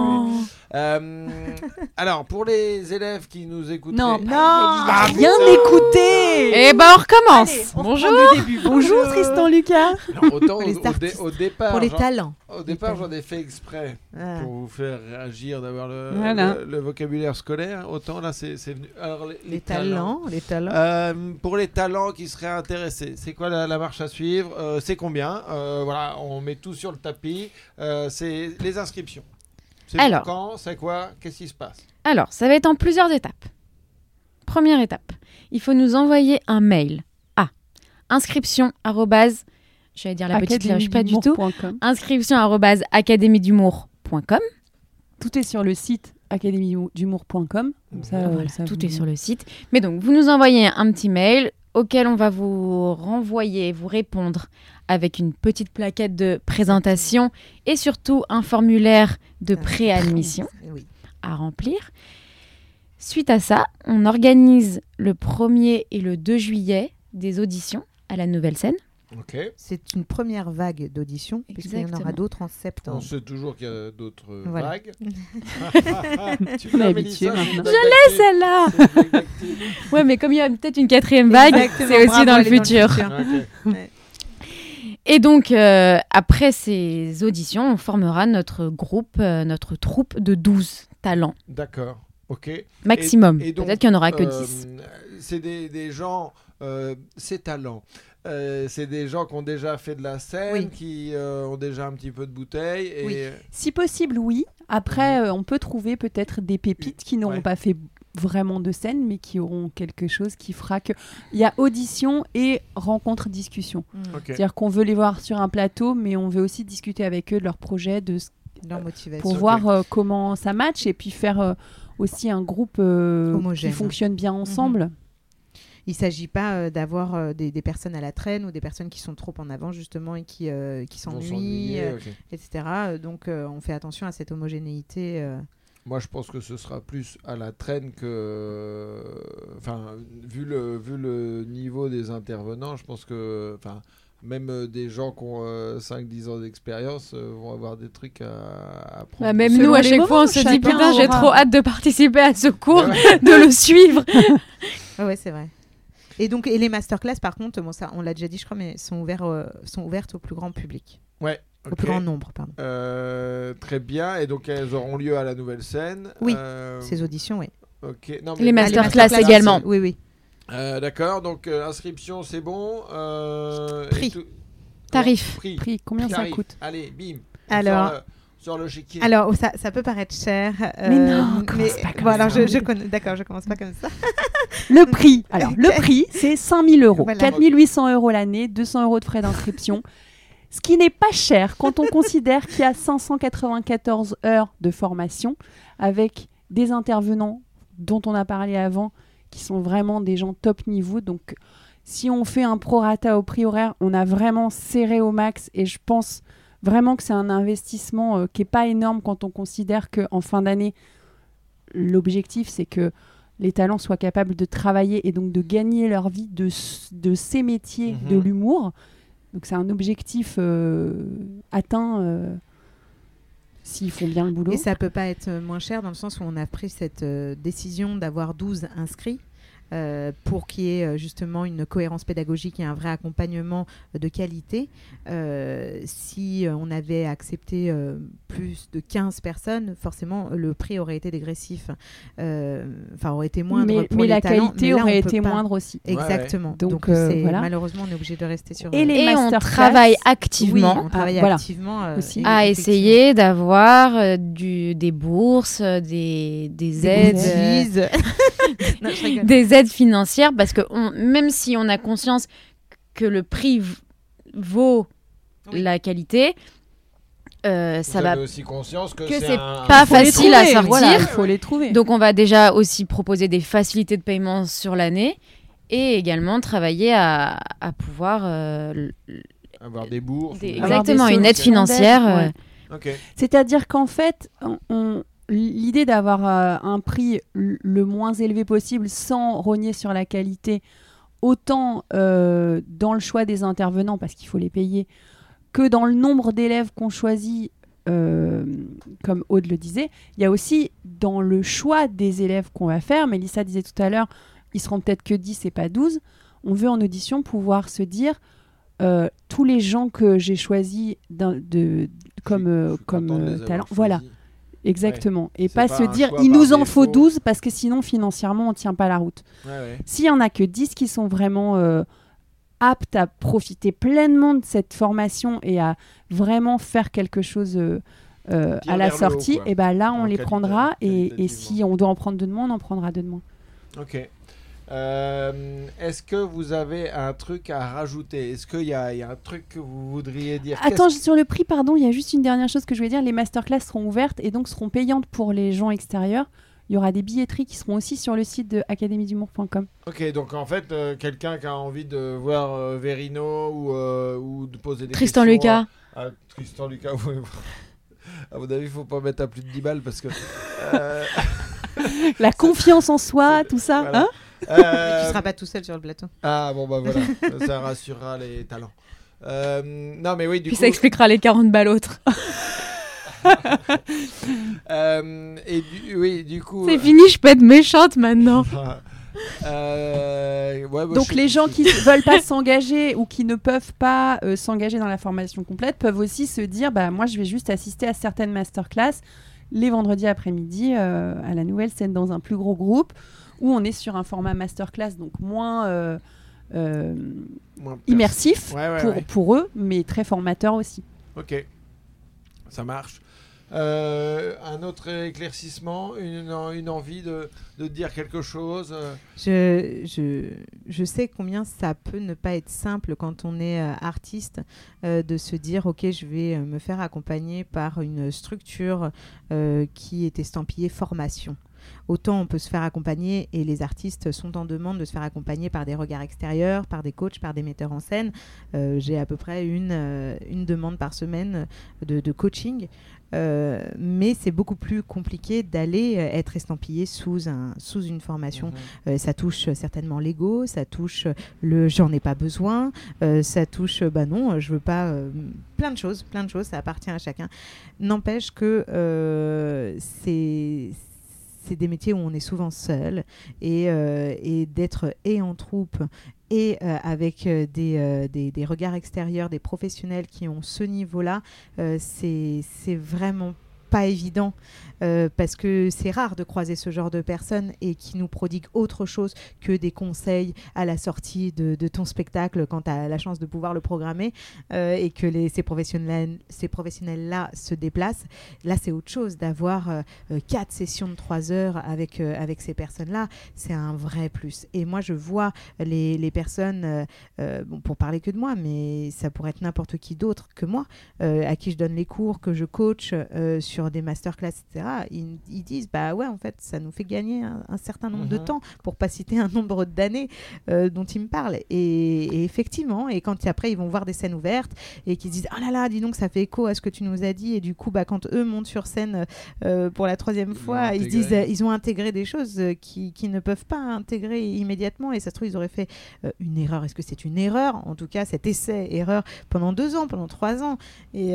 Euh, [laughs] alors, pour les élèves qui nous écoutent, Non, Non Ah, bien écouté. Eh ben on recommence Allez, on Bonjour début. [laughs] Bonjour Tristan Lucas. autant au, Les au dé- artistes. au départ, Pour les talents. au départ, j'en ai fait exprès Ah. pour vous faire réagir, d'avoir le, Voilà. le- le vocabulaire scolaire. Autant là, c'est venu. Alors, les, Les talents, les talents. Euh, pour les talents qui seraient intéressés, c'est quoi la, la marche à suivre? Euh, C'est combien? Euh, Voilà, on met tout sur le tapis. Euh, c'est les inscriptions. C'est Alors. quand C'est quoi Qu'est-ce qui se passe? Alors, ça va être en plusieurs étapes. Première étape, il faut nous envoyer un mail à inscription arrobase- je vais dire la petite loge, pas du tout, inscription académiedumour.com. Tout est sur le site académiedumour.com. Voilà, ça tout vous- est sur le site. Mais donc, vous nous envoyez un petit mail auquel on va vous renvoyer, vous répondre avec une petite plaquette de présentation et surtout un formulaire de préadmission Oui. à remplir. Suite à ça, on organise le 1er et le 2 juillet des auditions à la nouvelle scène. C'est une première vague d'auditions, puisqu'il y en aura d'autres en On septembre. sait toujours qu'il y a d'autres Voilà. vagues. [laughs] [laughs] tu On est habitué maintenant. blague d'actu. Celle-là. Ouais, mais comme il y a peut-être une quatrième vague, c'est aussi dans le futur. [laughs] Et donc, euh, après ces auditions, on formera notre groupe, euh, notre troupe de 12 talents D'accord. Ok. maximum. Peut-être qu'il n'y en aura que Euh, 10. c'est des, des gens, euh, ces talents. Euh, c'est des gens qui ont déjà fait de la scène, Oui. qui euh, ont déjà un petit peu de bouteille. Et... Oui. Si possible, oui. Après, euh, on peut trouver peut-être des pépites qui n'auront Ouais. pas fait vraiment de scène, mais qui auront quelque chose qui fera que. Il y a audition et rencontre discussion. Mm. C'est-à-dire qu'on veut les voir sur un plateau, mais on veut aussi discuter avec eux de leur projet, de ce- Leur motivation. pour voir euh, comment ça match et puis faire euh, aussi un groupe euh, qui fonctionne bien ensemble. Il ne s'agit pas euh, d'avoir euh, des, des personnes à la traîne ou des personnes qui sont trop en avant justement et qui, euh, qui s'ennuient, euh, etc. Euh, Donc euh, on fait attention à cette homogénéité. euh. Moi, je pense que ce sera plus à la traîne que. Enfin, vu le, vu le niveau des intervenants, je pense que. Enfin, même euh, des gens qui ont 5-10 ans d'expérience euh, vont avoir des trucs à, apprendre. Bah, même Selon nous, à chaque moments, fois, on se dit putain, j'ai aura- trop hâte de participer à ce cours, Ouais. [laughs] de le suivre. Ouais, c'est vrai. Et donc et les masterclass par contre, bon ça on l'a déjà dit je crois, mais sont ouverts, euh, sont ouvertes au plus grand public, Ouais, au plus grand nombre pardon. Euh, très bien. Et donc, elles auront lieu à la nouvelle scène. Oui, Euh, Ces auditions, oui. ok. Non, Les mais- masterclass masterclass, également. Oui, oui. Euh, D'accord. Donc, euh, inscription, c'est bon. Euh, Prix. tout- Tarif. Prix. Prix, combien ça Tarif. coûte Allez, bim. Alors- sur le chéquier. Alors ça, ça peut paraître cher. euh, Mais non, commence pas comme bon, alors ça. je, je connais. D'accord, je commence pas comme ça. [laughs] Le prix, alors le [laughs] prix, c'est 5000 euros. Voilà. 4800 euros l'année, 200 euros de frais d'inscription. Ce qui n'est pas cher quand on considère qu'il y a 594 heures de formation avec des intervenants dont on a parlé avant qui sont vraiment des gens top niveau. Donc, si on fait un prorata au prix horaire, on a vraiment serré au max et je pense vraiment que c'est un investissement euh, qui n'est pas énorme quand on considère qu'en fin d'année, l'objectif c'est que les talents soient capables de travailler et donc de gagner leur vie de, de ces métiers Mhm. de l'humour. Donc c'est un objectif euh, atteint euh, s'ils font bien le boulot. Et ça peut pas être moins cher dans le sens où on a pris cette euh, décision d'avoir 12 inscrits. Euh, pour qu'il y ait euh, justement une cohérence pédagogique et un vrai accompagnement euh, de qualité. Euh, si on avait accepté euh, plus de 15 personnes, forcément le prix aurait été dégressif, Euh, enfin aurait été moindre mais pour mais les la talents, qualité mais là, on aurait été pas. moindre aussi. Ouais, ouais. Exactement. Donc, Donc, euh, c'est- voilà. malheureusement on est obligé de rester sur. Et les Et on travaille Oui, activement on travaille Ah, voilà. activement Aussi. et- à essayer d'avoir du, des bourses, des, des Des aides. goodies. euh, [laughs] Non, je rigole. des aides financières parce que on- même si on a conscience que le prix vaut Oui. la qualité, euh, ça va. aussi conscience que, que c'est un- pas Faut facile à sortir. voilà, il faut les trouver. Donc on va déjà aussi proposer des facilités de paiement sur l'année et également travailler à, à pouvoir euh, avoir des bourses. des- Avoir exactement des une aide financière. euh, ouais. C'est-à-dire qu'en fait, on- on- l'idée d'avoir euh, un prix le moins élevé possible sans rogner sur la qualité, autant euh, dans le choix des intervenants, parce qu'il faut les payer, que dans le nombre d'élèves qu'on choisit, euh, comme Aude le disait, il y a aussi dans le choix des élèves qu'on va faire, Mélissa disait tout à l'heure, ils seront peut-être que 10 et pas 12, on veut en audition pouvoir se dire, tous les gens que j'ai choisis de, comme, Je talent, voilà, exactement. Et pas, pas se dire, il nous en faut défaut. 12 parce que sinon financièrement on tient pas la route. Ouais, ouais. S'il y en a que 10 qui sont vraiment euh, aptes à profiter pleinement de cette formation et à vraiment faire quelque chose euh, euh, à la sortie, et ben là on En les prendra et, et si on doit en prendre deux de moins, on en prendra deux de moins. Ok. Euh, Est-ce que vous avez un truc à rajouter? Est-ce qu'il y, a il y a un truc que vous voudriez dire? Attends, sur le prix, pardon, il y a juste une dernière chose que je voulais dire. Les masterclass seront ouvertes et donc seront payantes pour les gens extérieurs. Il y aura des billetteries qui seront aussi sur le site de académiedumour.com. Ok, donc en fait, euh, quelqu'un qui a envie de voir euh, Verino ou, euh, ou de poser des Tristan questions Lucas. à- à Tristan Lucas, [laughs] oui. À mon avis, il faut pas mettre à plus de 10 balles parce que. [laughs] La confiance en soi, [laughs] tout ça. voilà. hein? Euh, Tu seras pas tout seul sur le plateau. Ah bon, bah voilà, [laughs] ça rassurera les talents. Euh, non, mais oui, du Puis coup. ça expliquera les 40 balles autres. [laughs] euh, et du, oui, du coup. C'est fini, je peux être méchante maintenant. [laughs] Euh, ouais, bah, Donc je- les gens qui ne veulent pas s'engager ou qui ne peuvent pas euh, s'engager dans la formation complète peuvent aussi se dire bah moi je vais juste assister à certaines masterclass les vendredis après-midi euh, à la nouvelle scène dans un plus gros groupe où on est sur un format masterclass donc moins euh, euh, Moins immersif Ouais, ouais, pour, ouais. pour eux mais très formateur aussi. Ok, ça marche. Euh, un autre éclaircissement, une, une envie de, de dire quelque chose Je, je, je sais combien ça peut ne pas être simple quand on est euh, artiste euh, de se dire ok je vais me faire accompagner par une structure euh, qui est estampillée formation. Autant on peut se faire accompagner et les artistes sont en demande de se faire accompagner par des regards extérieurs, par des coachs, par des metteurs en scène. Euh, J'ai à peu près une, euh, une demande par semaine de, de coaching. Euh, mais c'est beaucoup plus compliqué d'aller euh, être estampillé sous, un, sous une formation. Mhm. Euh, ça touche certainement l'ego, ça touche le j'en ai pas besoin, ça touche bah non, je veux pas plein de choses, plein de choses, ça appartient à chacun. N'empêche que c'est c'est des métiers où on est souvent seul et, euh, et d'être et en troupe et euh, avec euh, des, des, des regards extérieurs, des professionnels qui ont ce niveau-là, c'est vraiment pas évident euh, parce que c'est rare de croiser ce genre de personnes et qui nous prodiguent autre chose que des conseils à la sortie de, ton spectacle quand tu as la chance de pouvoir le programmer euh, et que les, ces professionnels ces professionnels se déplacent. Là c'est autre chose d'avoir euh, quatre sessions de trois heures avec avec ces personnes là c'est un vrai plus. Et moi je vois les, les personnes bon, pour parler que de moi mais ça pourrait être n'importe qui d'autre que moi à qui je donne les cours, que je coach euh, sur des masterclass, etc., ils, ils disent bah ouais, en fait, ça nous fait gagner un, un certain nombre de Mhm. temps, pour pas citer un nombre d'années euh, dont ils me parlent. Et, et effectivement, et quand après ils vont voir des scènes ouvertes et qu'ils disent oh là là, dis donc, ça fait écho à ce que tu nous as dit, et du coup, bah, quand eux montent sur scène euh, pour la troisième fois, ils disent ils ont intégré des choses euh, qui, qui ne peuvent pas intégrer immédiatement, et ça se trouve, ils auraient fait une erreur. Est-ce que c'est une erreur? En tout cas, cet essai-erreur pendant deux ans, pendant trois ans. Et,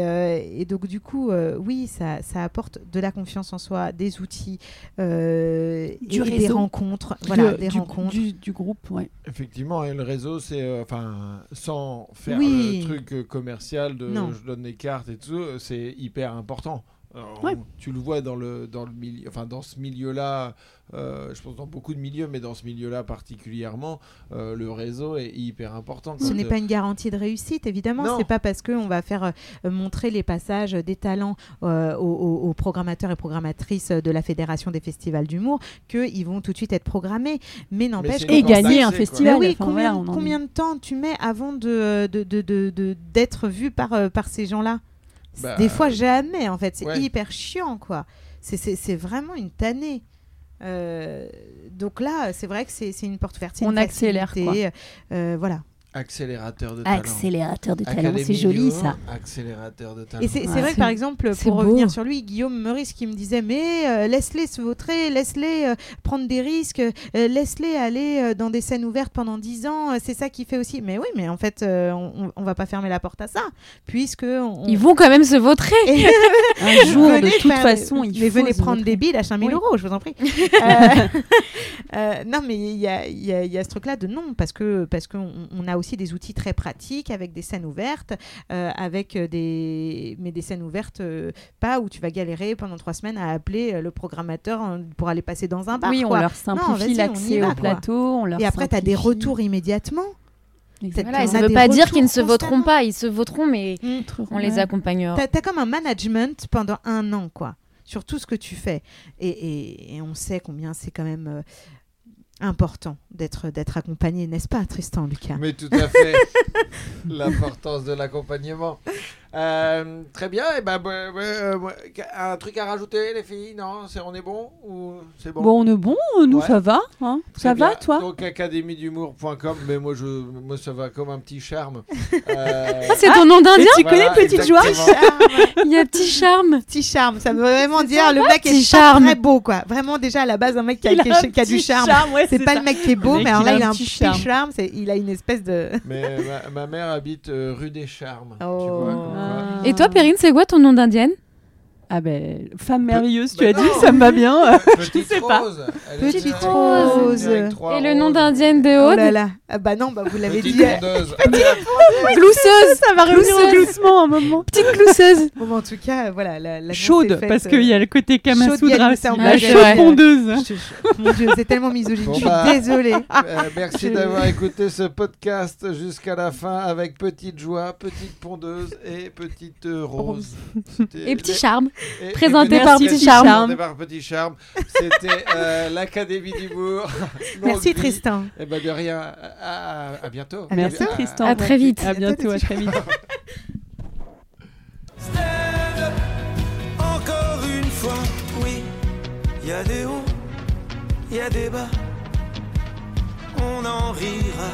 et donc, du coup, oui, ça, ça apporte de la confiance en soi, des outils, euh, Du et des réseau. rencontres. Voilà, Du- des du, rencontres. Du, du groupe, ouais. Effectivement, et le réseau, c'est euh, enfin sans faire Oui. le truc euh, commercial de Non. je donne des cartes et tout, euh, c'est hyper important. Alors, Ouais. on- tu le vois dans le dans le milieu, enfin dans ce milieu-là, euh, je pense dans beaucoup de milieux, mais dans ce milieu-là particulièrement, euh, le réseau est hyper important. Ce n'est euh, pas une garantie de réussite, évidemment. C'est pas parce qu'on va faire euh, montrer les passages des talents euh, aux, aux- programmateurs et programmatrices de la Fédération des festivals d'humour qu'ils vont tout de suite être programmés. Mais n'empêche Et gagner un festival. Bah oui, enfin, combien, voilà, de temps tu mets avant de, de, de, de- de- d'être vu par, par ces gens-là? Bah, Des fois, jamais, en fait. C'est ouais. hyper chiant, quoi. C'est, vraiment une tannée. Euh, donc là, c'est vrai que c'est, une porte ouverte. c'est On une accélère, facilité, euh, voilà. Accélérateur de talent. Accélérateur de talent, c'est joli ça. Accélérateur de talent. Et c'est, Ouais. vrai que par exemple, pour beau. revenir sur lui, Guillaume Meurice qui me disait Mais euh, laisse-les se vautrer, laisse-les euh, prendre des risques, euh, laisse-les aller euh, dans des scènes ouvertes pendant 10 ans, euh, c'est ça qui fait aussi. Mais oui, mais en fait, euh, on, on- va pas fermer la porte à ça, puisque. On, Ils vont quand même se vautrer. [laughs] Un jour, Venez de toute faire- façon, il mais faut venez prendre des billes à 5000 Oui. euros, je vous en prie. [laughs] Euh, euh, non, mais il y a, il y a- il y a ce truc-là de non, parce que parce qu'on on a aussi des outils très pratiques avec des scènes ouvertes, euh, avec euh, des mais des scènes ouvertes euh, pas où tu vas galérer pendant trois semaines à appeler le programmateur hein, pour aller passer dans un bar. Oui, on quoi. leur vas-y, simplifie on l'accès au plateau. On leur Et après, tu as des retours immédiatement. Exactement. Voilà, et on ça ne veut pas dire qu'ils ne se voteront pas. Ils se voteront, mais on les accompagnera. T'as as comme un management pendant un an, quoi, sur tout ce que tu fais. Et, et- et on sait combien c'est quand même euh, important d'être d'être accompagné, n'est-ce pas, Tristan, Lucas? Mais tout à fait. [laughs] L'importance de l'accompagnement. Euh, très bien. Et ben, bah, bah, euh, un truc à rajouter, les filles Non, c'est on est bon ou c'est bon? Bon, on est bon, nous Ouais. ça va. Hein Très ça va, toi? Donc académiedumour.com, mais moi je, moi ça va comme un petit charme. [laughs] Euh, Ah, c'est ton nom d'Indien? tu voilà, connais Petite Joie? [laughs] Il y a petit charme. Petit charme, ça veut vraiment dire le mec est charme. très beau, quoi. Vraiment, déjà à la base, un mec qui a, Il a qui- un qui a du charme. ouais, C'est pas ça. le mec qui est beau, mais alors là, a il a un petit charme. charme. il a une espèce de. Mais ma, mère habite euh, rue des Charmes. Et toi, Perrine, c'est quoi ton nom d'indienne? Ah ben, femme merveilleuse, tu Bah as non. dit, ça me va bien. [laughs] [laughs] Petite sais pas. Rose. Petite Rose. Et le nom d'indienne de Oh Aude là là. Ah bah non, bah vous l'avez Petite dit. tondeuse. Glousseuse. ça va revenir gloussement un moment. Petite glousseuse. Bon, en tout cas, voilà. La, est Chaude, faite, parce euh, qu'il y a le côté chaude, il y a Kamasudra du aussi. La chaude pondeuse. Je- je- Mon Dieu, c'est tellement misogyne. Bon, je suis bah. désolée. [laughs] Euh, merci Je- d'avoir écouté ce podcast jusqu'à la fin avec Petite Joie, Petite Pondeuse et Petite euh, Rose. Et petit charme. Et- et Présenté Petit par Merci, Petit Charme. Par Petit Charme. C'était euh, [laughs] l'Académie d'humour. [laughs] Merci Tristan. Et ben de rien. À, à- à bientôt. À Merci bientôt. Tristan. À très vite. À bientôt, à très vite. Stand [laughs] up, encore une fois, oui. Y a des hauts, y a des bas. On en rira